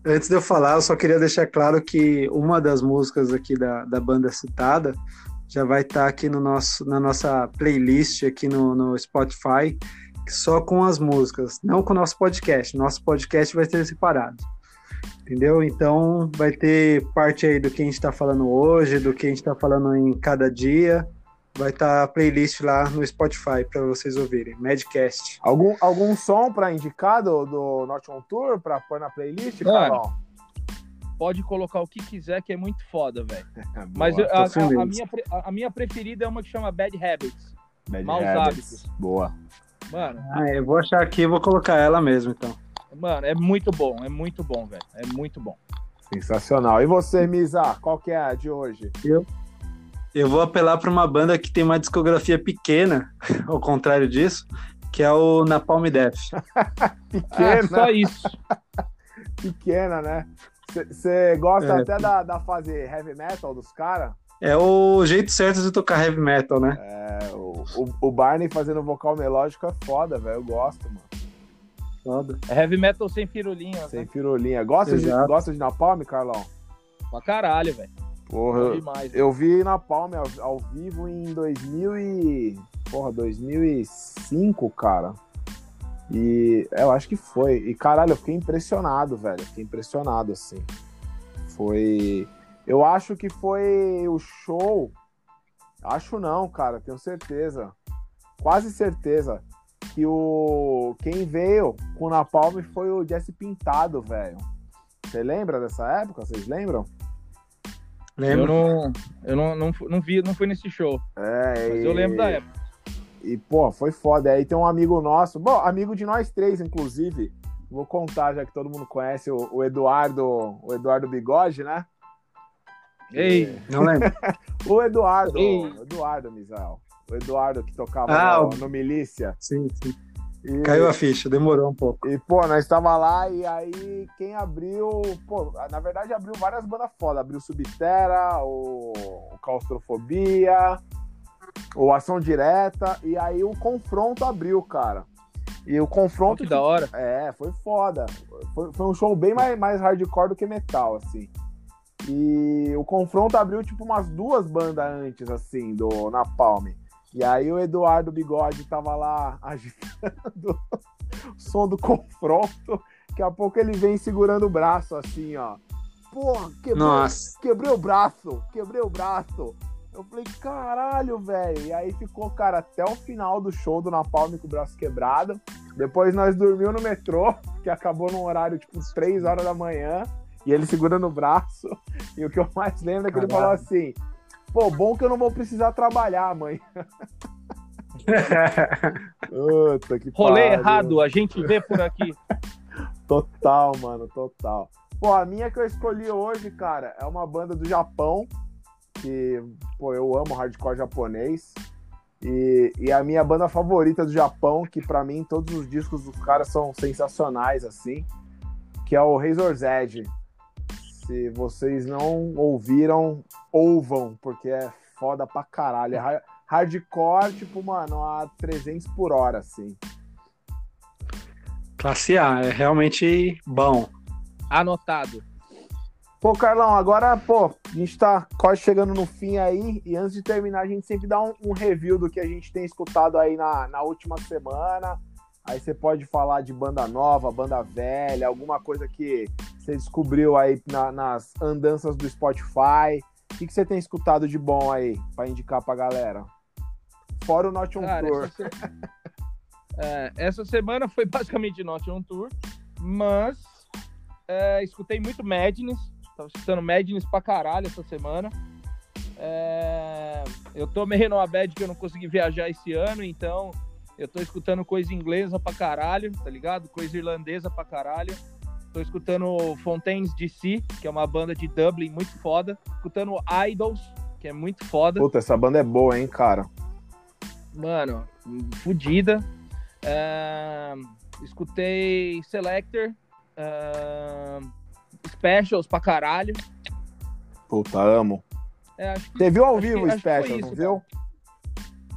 Antes de eu falar, eu só queria deixar claro que uma das músicas aqui da, da banda citada já vai estar tá aqui no nosso, na nossa playlist aqui no, no Spotify, só com as músicas, não com o nosso podcast. Nosso podcast vai ser separado. Entendeu? Então vai ter parte aí do que a gente está falando hoje, do que a gente está falando em cada dia. Vai estar tá a playlist lá no Spotify para vocês ouvirem. Madcast. Algum, algum som para indicar do, do North On Tour para pôr na playlist, Carol? Pode colocar o que quiser, que é muito foda, velho. [laughs] Mas eu, a, a, a, minha, a minha preferida é uma que chama Bad Habits. Bad Maus Habits. hábitos. Boa. Mano. Ah, eu vou achar aqui e vou colocar ela mesmo, então. Mano, é muito bom, é muito bom, velho. É muito bom. Sensacional. E você, Misa, qual que é a de hoje? Eu, eu vou apelar para uma banda que tem uma discografia pequena, [laughs] ao contrário disso, que é o Napalm Death. [laughs] pequena. Ah, só isso. pequena, né? Você gosta é, até da, da fase heavy metal dos caras? É o jeito certo de tocar heavy metal, né? É, o, o, o Barney fazendo vocal melódico é foda, velho. Eu gosto, mano. Foda. É heavy metal sem firulinha. Sem né? firulinha. Gosta de, gosta de Napalm, Carlão? Pra caralho, velho. Porra, eu, demais, eu vi Napalm ao, ao vivo em 2000 e... Porra, 2005, cara. E eu acho que foi. E caralho, eu fiquei impressionado, velho. Fiquei impressionado, assim. Foi. Eu acho que foi o show. Acho não, cara, tenho certeza. Quase certeza que o quem veio com o Napalm foi o Jesse Pintado, velho. Você lembra dessa época? Vocês lembram? Lembro. Eu não, eu não, não, não vi, não fui nesse show. É, mas e... eu lembro da época. E, pô, foi foda. Aí tem um amigo nosso, bom, amigo de nós três, inclusive. Vou contar, já que todo mundo conhece o, o Eduardo, o Eduardo Bigode, né? Ei, não lembro. [laughs] o Eduardo, Ei. Eduardo Misael o Eduardo que tocava ah, no, no, Milícia. Sim, sim. E, Caiu a ficha, demorou um pouco. E, pô, nós estava lá e aí quem abriu, pô, na verdade abriu várias bandas foda. Abriu Subterra, o, o Claustrofobia, o Ação Direta, e aí o Confronto abriu, cara. E o confronto. Oh, que da hora. É, foi foda. Foi, foi um show bem mais, mais hardcore do que metal, assim. E o confronto abriu, tipo, umas duas bandas antes, assim, do Napalm. E aí o Eduardo Bigode tava lá [laughs] agitando o som do confronto. Daqui a pouco ele vem segurando o braço assim, ó. Porra, quebrei, quebrei o braço, quebrei o braço. Eu falei, caralho, velho. E aí ficou, cara, até o final do show do Napalm com o braço quebrado. Depois nós dormimos no metrô, [laughs] que acabou num horário tipo 3 horas da manhã. E ele segurando o braço. E o que eu mais lembro é que Caralho. ele falou assim: Pô, bom que eu não vou precisar trabalhar, mãe. [laughs] Puta, que Rolê pariu. errado, a gente vê por aqui. [laughs] total, mano, total. Pô, a minha que eu escolhi hoje, cara, é uma banda do Japão, que, pô, eu amo hardcore japonês. E, e a minha banda favorita do Japão, que para mim todos os discos dos caras são sensacionais, assim, que é o Razor's Edge. Se vocês não ouviram, ouvam, porque é foda pra caralho. É hardcore, tipo, mano, a 300 por hora, assim. Classe A, é realmente bom. Anotado. Pô, Carlão, agora, pô, a gente tá quase chegando no fim aí, e antes de terminar, a gente sempre dá um, um review do que a gente tem escutado aí na, na última semana, Aí você pode falar de banda nova, banda velha, alguma coisa que você descobriu aí na, nas andanças do Spotify. O que, que você tem escutado de bom aí para indicar pra galera? Fora o Not On Tour. Essa, [laughs] É, essa semana foi basicamente Nottingham Tour, mas é, escutei muito Madness. Tava escutando Madness pra caralho essa semana. É, eu tô meio numa bad que eu não consegui viajar esse ano, então eu tô escutando coisa inglesa pra caralho, tá ligado? Coisa irlandesa pra caralho. Tô escutando Fontaines DC, que é uma banda de Dublin muito foda. Escutando Idols, que é muito foda. Puta, essa banda é boa, hein, cara? Mano, fodida. É, escutei Selector. é, Specials pra caralho. Puta, amo. É, acho que- Você viu ao vivo o acho que foi Special, isso, não viu?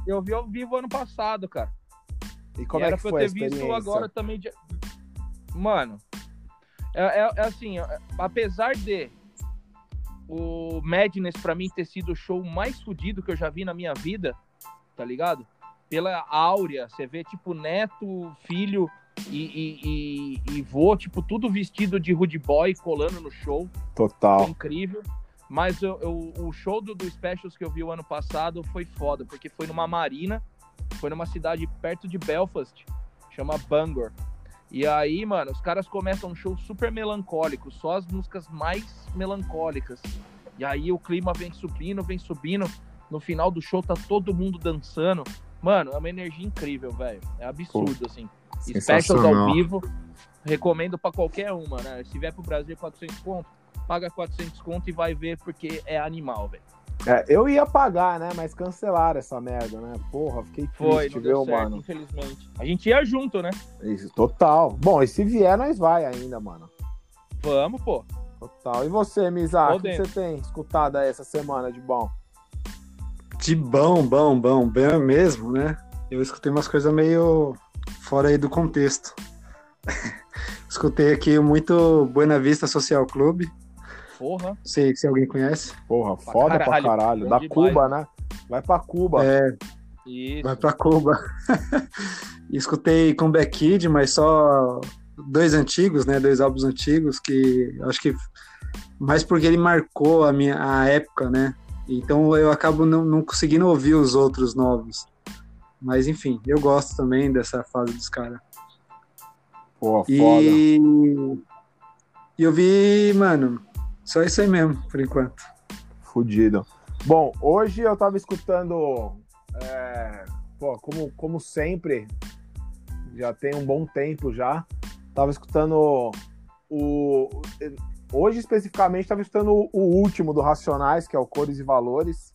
Eu vi ao vivo ano passado, cara. E como E é era que pra foi a eu ter visto agora também. De... Mano, é, é- é assim, é- apesar de o Madness pra mim ter sido o show mais fodido que eu já vi na minha vida, tá ligado? Pela áurea, você vê tipo neto, filho e, e, e, e vô, tipo, tudo vestido de rude boy colando no show. Foi Total. incrível. Mas eu, eu- o show do, do Specials que eu vi o ano passado foi foda, porque foi numa marina, foi numa cidade perto de Belfast, chama Bangor. E aí, mano, os caras começam um show super melancólico, só as músicas mais melancólicas. E aí o clima vem subindo, vem subindo. No final do show tá todo mundo dançando. Mano, é uma energia incrível, velho. É absurdo, assim. Specials ao vivo, recomendo pra qualquer uma, né? Se vier pro Brasil 400 conto, paga 400 conto e vai ver porque é animal, velho. É, eu ia pagar, né? Mas cancelaram essa merda, né? Porra, fiquei Foi, triste, não viu, deu certo, mano? infelizmente. A gente ia junto, né? Isso, total. Bom, e se vier, nós vai ainda, mano. Vamos, pô. Total. E você, Mizar, o que você tem escutado aí essa semana de bom? De bom, bom, bom, bem mesmo, né? Eu escutei umas coisas meio fora aí do contexto. [laughs] escutei aqui muito Buena Vista Social Club. Porra. Sei se alguém conhece. Porra, Pra foda pra caralho. caralho. Bom Da demais. Cuba, né? Vai pra Cuba. É, Isso. vai pra Cuba. [laughs] Escutei Comeback Kid, mas só dois antigos, né? Dois álbuns antigos que acho que mais porque ele marcou a minha a época, né? Então eu acabo não, não conseguindo ouvir os outros novos. Mas enfim, eu gosto também dessa fase dos caras. Pô, foda. E... e eu vi, mano, só isso aí mesmo, por enquanto. Fudido. Bom, hoje eu tava escutando. é, pô, como, como sempre, já tem um bom tempo já. Tava escutando o. Hoje, especificamente, tava escutando o, o último do Racionais, que é o Cores e Valores.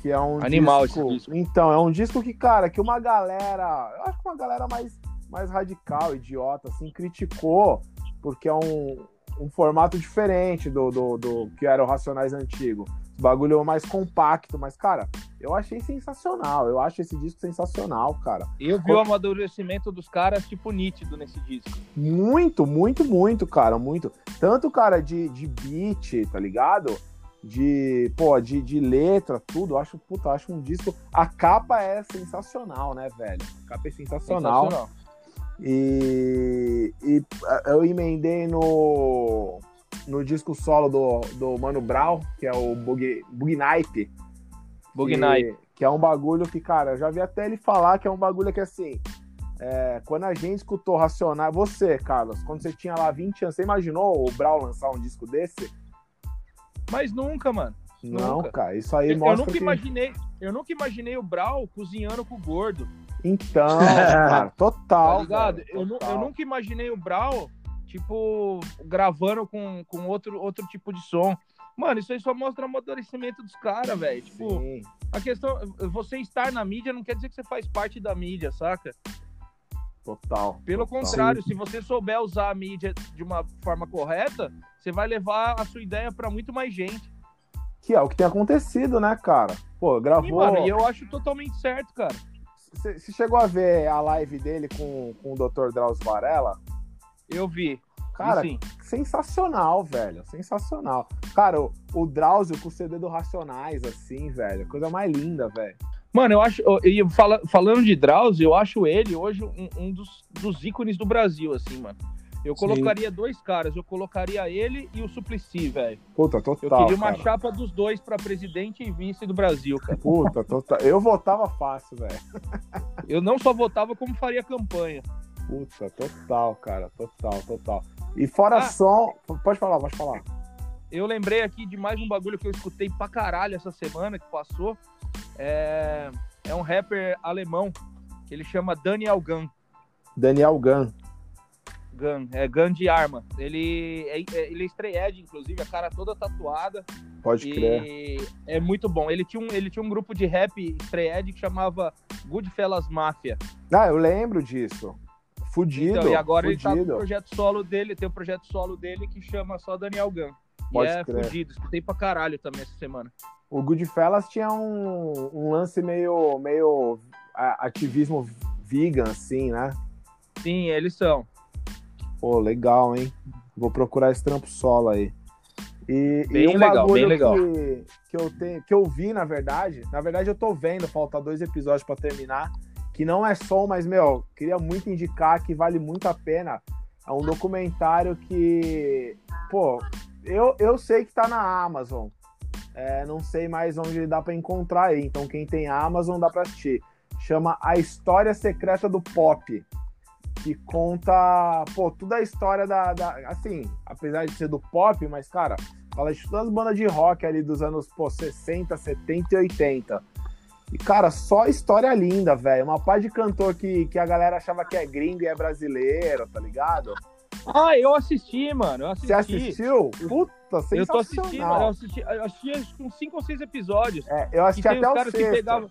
Que é um Animal disco. esse disco. Então, é um disco que, cara, que uma galera. Eu acho que uma galera mais, mais radical, idiota, assim, criticou, porque é um, um formato diferente do, do, do que era o Racionais antigo. Esse bagulho mais compacto, mas, cara, eu achei sensacional. Eu acho esse disco sensacional, cara. Eu vi o amadurecimento dos caras, tipo, nítido nesse disco. Muito, muito, muito, cara, muito. Tanto, cara, de, de beat, tá ligado? De, pô, de, de letra, tudo. Eu acho, puta, eu acho um disco. A capa é sensacional, né, velho? A capa é sensacional. Sensacional. E, e eu emendei no, no disco solo do, do Mano Brown, que é o Bug, Bug que, é um bagulho que, cara, eu já vi até ele falar que é um bagulho que, assim, é, quando a gente escutou Racionais... Você, Carlos, quando você tinha lá 20 anos, você imaginou o Brown lançar um disco desse? Mas nunca, mano. Não, Nunca. cara, isso aí Eu, eu mostra nunca que... imaginei. Eu nunca imaginei o Brau cozinhando com o gordo. Então, cara, [laughs] total, Tá ligado? velho, Eu, total. eu nunca imaginei o Brau, tipo, gravando com, com outro, outro tipo de som. Mano, isso aí só mostra o amadurecimento dos caras, velho. Tipo, Sim, a questão. Você estar na mídia não quer dizer que você faz parte da mídia, saca? total. Pelo total. contrário, se você souber usar a mídia de uma forma correta, você vai levar a sua ideia pra muito mais gente. Que é o que tem acontecido, né, cara? Pô, gravou. mano, e eu acho totalmente certo, cara. Você chegou a ver a live dele com, com o Dr. Drauzio Varela? Eu vi. Cara, sensacional, velho. Sensacional. Cara, o, o Drauzio com o CD do Racionais, assim, velho. Coisa mais linda, velho. Mano, eu acho. E fala, falando de Drauzio, eu acho ele hoje um, um dos, dos ícones do Brasil, assim, mano. Eu colocaria Sim. dois caras, eu colocaria ele e o Suplicy, velho. Puta, total. Eu queria uma cara. chapa dos dois para presidente e vice do Brasil, cara. Puta, total. Eu votava fácil, velho. Eu não só votava, como faria campanha. Puta, total, cara, total, total. E fora ah, som. Pode falar, pode falar. Eu lembrei aqui de mais um bagulho que eu escutei pra caralho essa semana que passou. É, é um rapper alemão que ele chama Daniel Gunn. Daniel Gunn. Gun, é Gun de arma. Ele é, é ele é estreed, inclusive, a cara toda tatuada. Pode crer. É muito bom. Ele tinha um, ele tinha um grupo de rap estreed que chamava Goodfellas Mafia. Ah, eu lembro disso. Fudido. Então, e agora fudido. ele tá no projeto solo dele, tem um projeto solo dele que chama só Daniel Gun. Pode e é crer. fudido, escutei pra caralho também essa semana. O Goodfellas tinha um, um lance meio, meio ativismo vegan, assim, né? Sim, eles são. Pô, legal, hein? Vou procurar esse trampo solo aí. E, bem e um legal, bem legal. Que, que, eu tenho, que eu vi, na verdade, na verdade eu tô vendo, falta dois episódios para terminar, que não é som, mas, meu, queria muito indicar que vale muito a pena. É um documentário que, pô, eu, eu sei que tá na Amazon. É, não sei mais onde dá para encontrar aí. Então, quem tem Amazon dá para assistir. Chama A História Secreta do Pop que conta, pô, toda a história da, da, Assim, apesar de ser do pop, mas, cara, fala de todas as bandas de rock ali dos anos, pô, 60, 70 e 80. E, cara, só história linda, velho. Uma parte de cantor que, que a galera achava que é gringo e é brasileiro, tá ligado? Ah, eu assisti, mano. Eu assisti. Você assistiu? Puta, sensacional. Eu tô assistindo, eu assisti, eu assisti uns 5 ou 6 episódios. É, eu assisti até o sexto. Que pegavam,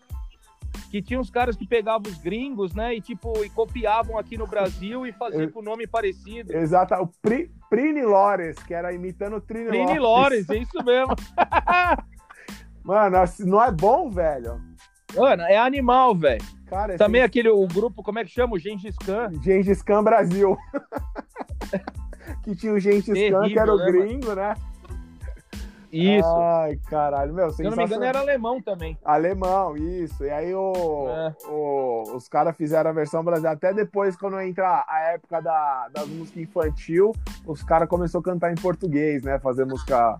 que tinha uns caras que pegavam os gringos, né, e tipo, e copiavam aqui no Brasil e faziam com nome parecido. Exato, o Pri, Prini Lores, que era imitando o Trini, Prini Lores. é isso mesmo. [laughs] Mano, não é bom, velho? Mano, é animal, velho. Cara, Também aquele, o grupo, como é que chama? O Gengis Khan. Gengis Khan Brasil. [laughs] que tinha o Gengis Khan, que era o né, gringo, mano? né? Isso. Ai, caralho. Meu, Se eu não me engano, era alemão também. Alemão, isso. E aí o, é. o os caras fizeram a versão brasileira. Até depois, quando entra a época da, das músicas infantil, os caras começaram a cantar em português, né? Fazer música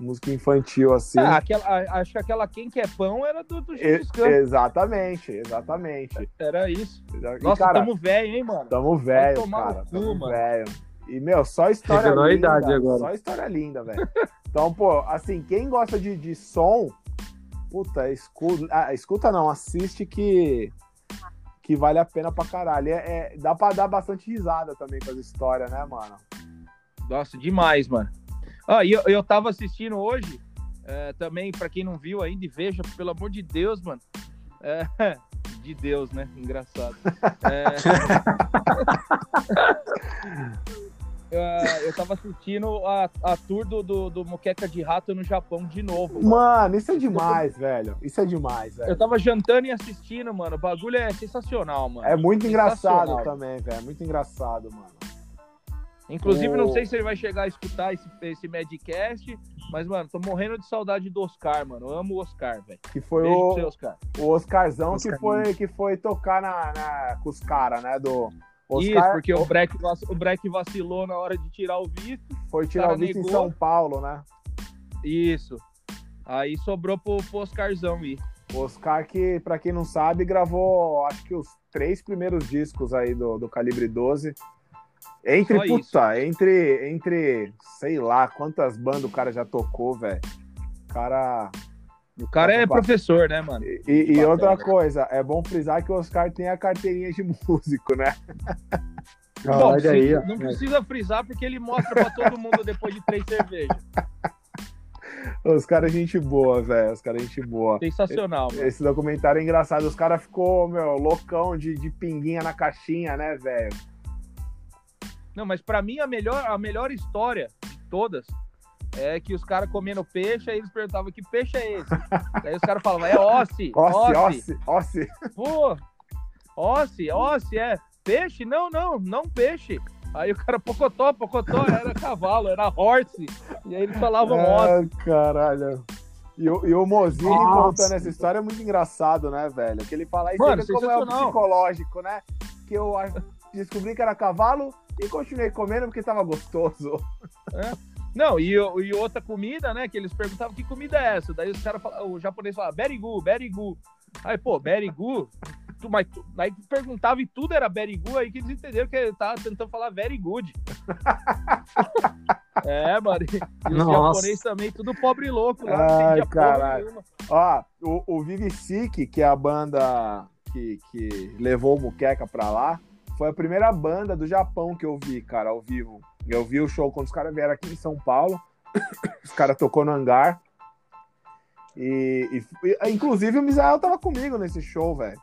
música infantil assim. Ah, aquela, acho que aquela Quem Quer Pão era do, do Gengis Khan. Exatamente, exatamente. Era isso. Nossa, cara, tamo velho, hein, mano? Tamo velho, cara. Tamo velho. E, meu, só história linda. idade agora. Só história linda, velho. Então, pô, assim, quem gosta de, de som, puta, escuta, ah, escuta não, assiste que que vale a pena pra caralho. É, é, dá pra dar bastante risada também com as histórias, né, mano? Nossa, demais, mano. Ah, e eu, eu tava assistindo hoje, é, também, pra quem não viu ainda, veja, pelo amor de Deus, mano. É, [laughs] de Deus, né? Engraçado. É... [laughs] Uh, eu tava assistindo a, a tour do, do, do Moqueca de Rato no Japão de novo. Mano, mano isso é demais, velho. Isso é demais, velho. Eu tava jantando e assistindo, mano. O bagulho é sensacional, mano. É muito engraçado também, velho. É muito engraçado, mano. Inclusive, o... não sei se ele vai chegar a escutar esse, esse Madcast, mas, mano, tô morrendo de saudade do Oscar, mano. Eu amo o Oscar, velho. Que foi Beijo o... Você, Oscar. o Oscarzão Oscar. que, foi, que foi tocar na, na, com os caras, né? Do Oscar... Isso, porque o Breck, o Breck vacilou na hora de tirar o visto. Foi tirar o visto negou. em São Paulo, né? Isso. Aí sobrou pro, pro Oscarzão ir. O Oscar que, pra quem não sabe, gravou acho que os três primeiros discos aí do, do Calibre 12. Entre, Só puta, isso. entre, entre, sei lá, quantas bandas o cara já tocou, velho. O cara o cara é professor, né, mano? E, e, e outra coisa, é bom frisar que o Oscar tem a carteirinha de [laughs] músico, né? Bom, Olha aí, não precisa frisar porque ele mostra pra todo mundo depois de três cervejas. [laughs] Os caras, gente boa, velho. Os caras, gente boa. Sensacional, Esse, esse documentário é engraçado. Os caras ficou, meu, loucão de, de pinguinha na caixinha, né, velho? Não, mas para mim a melhor, a melhor história de todas é que os caras comendo peixe, aí eles perguntavam que peixe é esse? [laughs] aí os caras falavam, é ossi. Ossi, ossi, ossi. Pô, ossi, ossi, é. Peixe? Não, não, não peixe. Aí o cara, pocotó, pocotó, era cavalo, era horse. E aí eles falavam é, ossi. caralho. E o, e o Mozini contando essa história é muito engraçado, né, velho? Que ele fala isso Mano, como é o psicológico, né? Que eu descobri que era cavalo e continuei comendo porque tava gostoso. É. Não, e, e, outra comida, né? Que eles perguntavam que comida é essa. Daí os caras o japonês falava, berigu, berigu. Aí, pô, berigu, tu, mas tu, aí perguntava e tudo era berigu, aí que eles entenderam que ele tava tentando falar very good. [laughs] é, mano. E os japoneses também, tudo pobre louco lá, Ai, caralho. Ó, o, o Vivi Sick, que é a banda que, que levou o Muqueca pra lá, foi a primeira banda do Japão que eu vi, cara, ao vivo. Eu vi o show quando os caras vieram aqui em São Paulo. [coughs] os caras tocou no hangar. E, e, inclusive o Misael tava comigo nesse show, velho.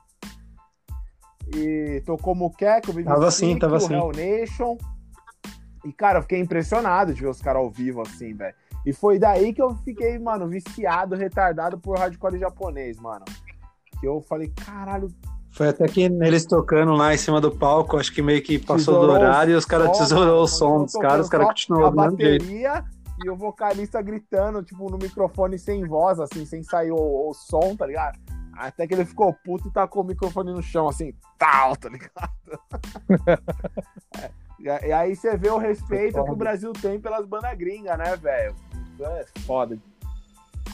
E tocou Muqueca, o Tava assim, tava assim. Hell Nation. E, cara, eu fiquei impressionado de ver os caras ao vivo, assim, velho. E foi daí que eu fiquei, mano, viciado, retardado por hardcore japonês, mano. Que eu falei, caralho. Foi até que eles tocando lá em cima do palco, acho que meio que passou tesourou do horário e os caras tesourou o som dos caras, os caras continuaram a bateria e o vocalista gritando, tipo, no microfone sem voz, assim, sem sair o, o som, tá ligado? Até que ele ficou puto e tacou o microfone no chão, assim, tal, tá ligado? [laughs] é. E aí você vê o respeito que o Brasil tem pelas bandas gringas, né, velho? É foda.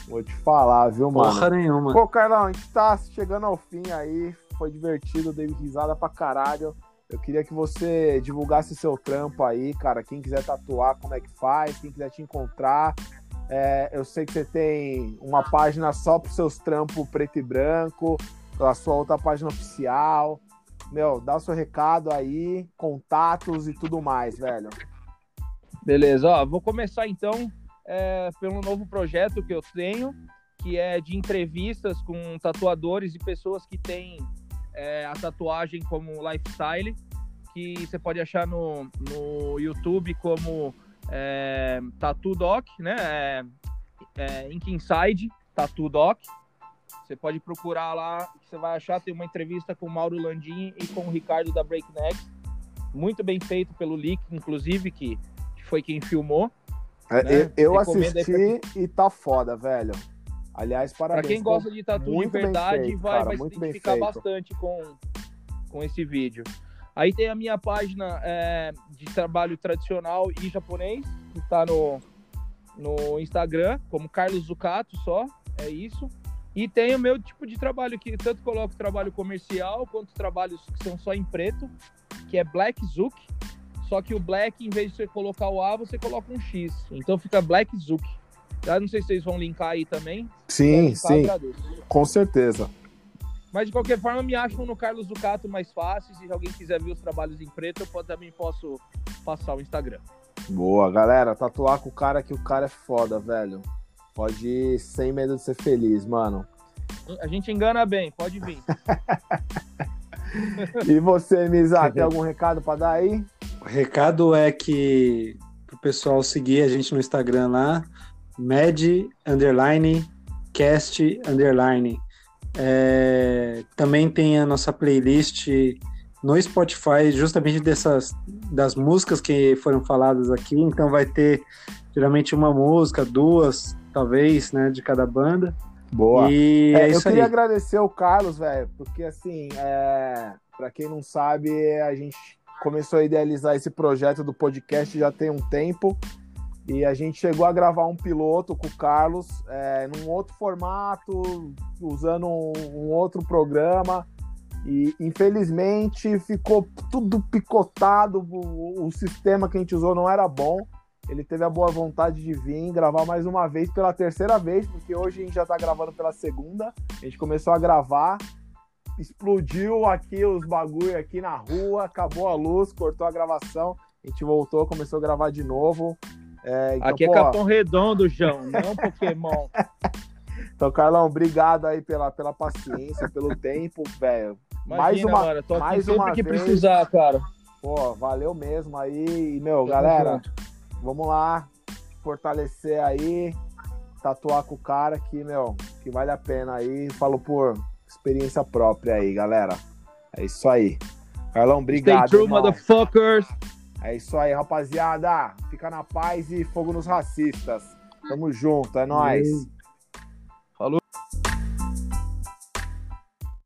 Vou te falar, viu, mano? Porra nenhuma. Pô, Carlão, a gente tá chegando ao fim aí. Foi divertido, dei risada pra caralho. Eu queria que você divulgasse seu trampo aí, cara. Quem quiser tatuar, como é que faz? Quem quiser te encontrar. É, eu sei que você tem uma página só para seus trampos preto e branco, a sua outra página oficial. Meu, dá o seu recado aí, contatos e tudo mais, velho. Beleza, ó, vou começar então é, pelo novo projeto que eu tenho, que é de entrevistas com tatuadores e pessoas que têm é, a tatuagem como lifestyle, que você pode achar no, no YouTube como é, Tattoo Doc, né? É, é, Ink Inside, Tattoo Doc. Você pode procurar lá, você vai achar, tem uma entrevista com o Mauro Landim e com o Ricardo da Breakneck. Muito bem feito pelo Lick, inclusive, que, foi quem filmou. É, né? Eu assisti e tá foda, velho. Aliás, parabéns. Pra quem gosta de tatu de verdade, feito, vai, cara, vai se identificar bastante com, com esse vídeo. Aí tem a minha página é, de trabalho tradicional e japonês, que está no, no Instagram, como Carlos Zucato só, é isso. E tem o meu tipo de trabalho, que tanto coloco trabalho comercial, quanto trabalhos que são só em preto, que é Black Zook. Só que o Black, em vez de você colocar o A, você coloca um X. Então fica Black Zook. Eu não sei se vocês vão linkar aí também. Sim, sim. Com certeza. Mas de qualquer forma, me acham no Carlos Ducato mais fácil. Se alguém quiser ver os trabalhos em preto, eu também posso passar o Instagram. Boa, galera. Tatuar com o cara que o cara é foda, velho. Pode ir sem medo de ser feliz, mano. A gente engana bem, pode vir. [laughs] e você, Misa, [laughs] tem algum recado para dar aí? O recado é que o pessoal seguir a gente no Instagram lá, Mad underline cast underline. É, também tem a nossa playlist no Spotify, justamente dessas das músicas que foram faladas aqui. Então vai ter geralmente uma música, duas, talvez, né, de cada banda. Boa. E é, é eu queria aí. agradecer o Carlos, velho, porque assim, é, para quem não sabe, a gente começou a idealizar esse projeto do podcast já tem um tempo. E a gente chegou a gravar um piloto com o Carlos é, num outro formato, usando um, um, outro programa. E infelizmente ficou tudo picotado. O, o, sistema que a gente usou não era bom. Ele teve a boa vontade de vir gravar mais uma vez pela terceira vez, porque hoje a gente já está gravando pela segunda. A gente começou a gravar, explodiu aqui os bagulho aqui na rua, acabou a luz, cortou a gravação. A gente voltou, começou a gravar de novo. É, então, Aqui é Capão Redondo, João, não Pokémon. [laughs] então, Carlão, obrigado aí pela, pela paciência, pelo [laughs] tempo, velho. Mais uma, mano, tô mais uma que vez. precisar, cara. Pô, valeu mesmo aí. Meu, galera, vamos lá fortalecer aí, tatuar com o cara que, meu, que vale a pena aí. Falo por experiência própria aí, galera. É isso aí. Carlão, obrigado. Stay true, irmão. motherfuckers. É isso aí, rapaziada. Fica na paz e fogo nos racistas. Tamo junto, é nóis.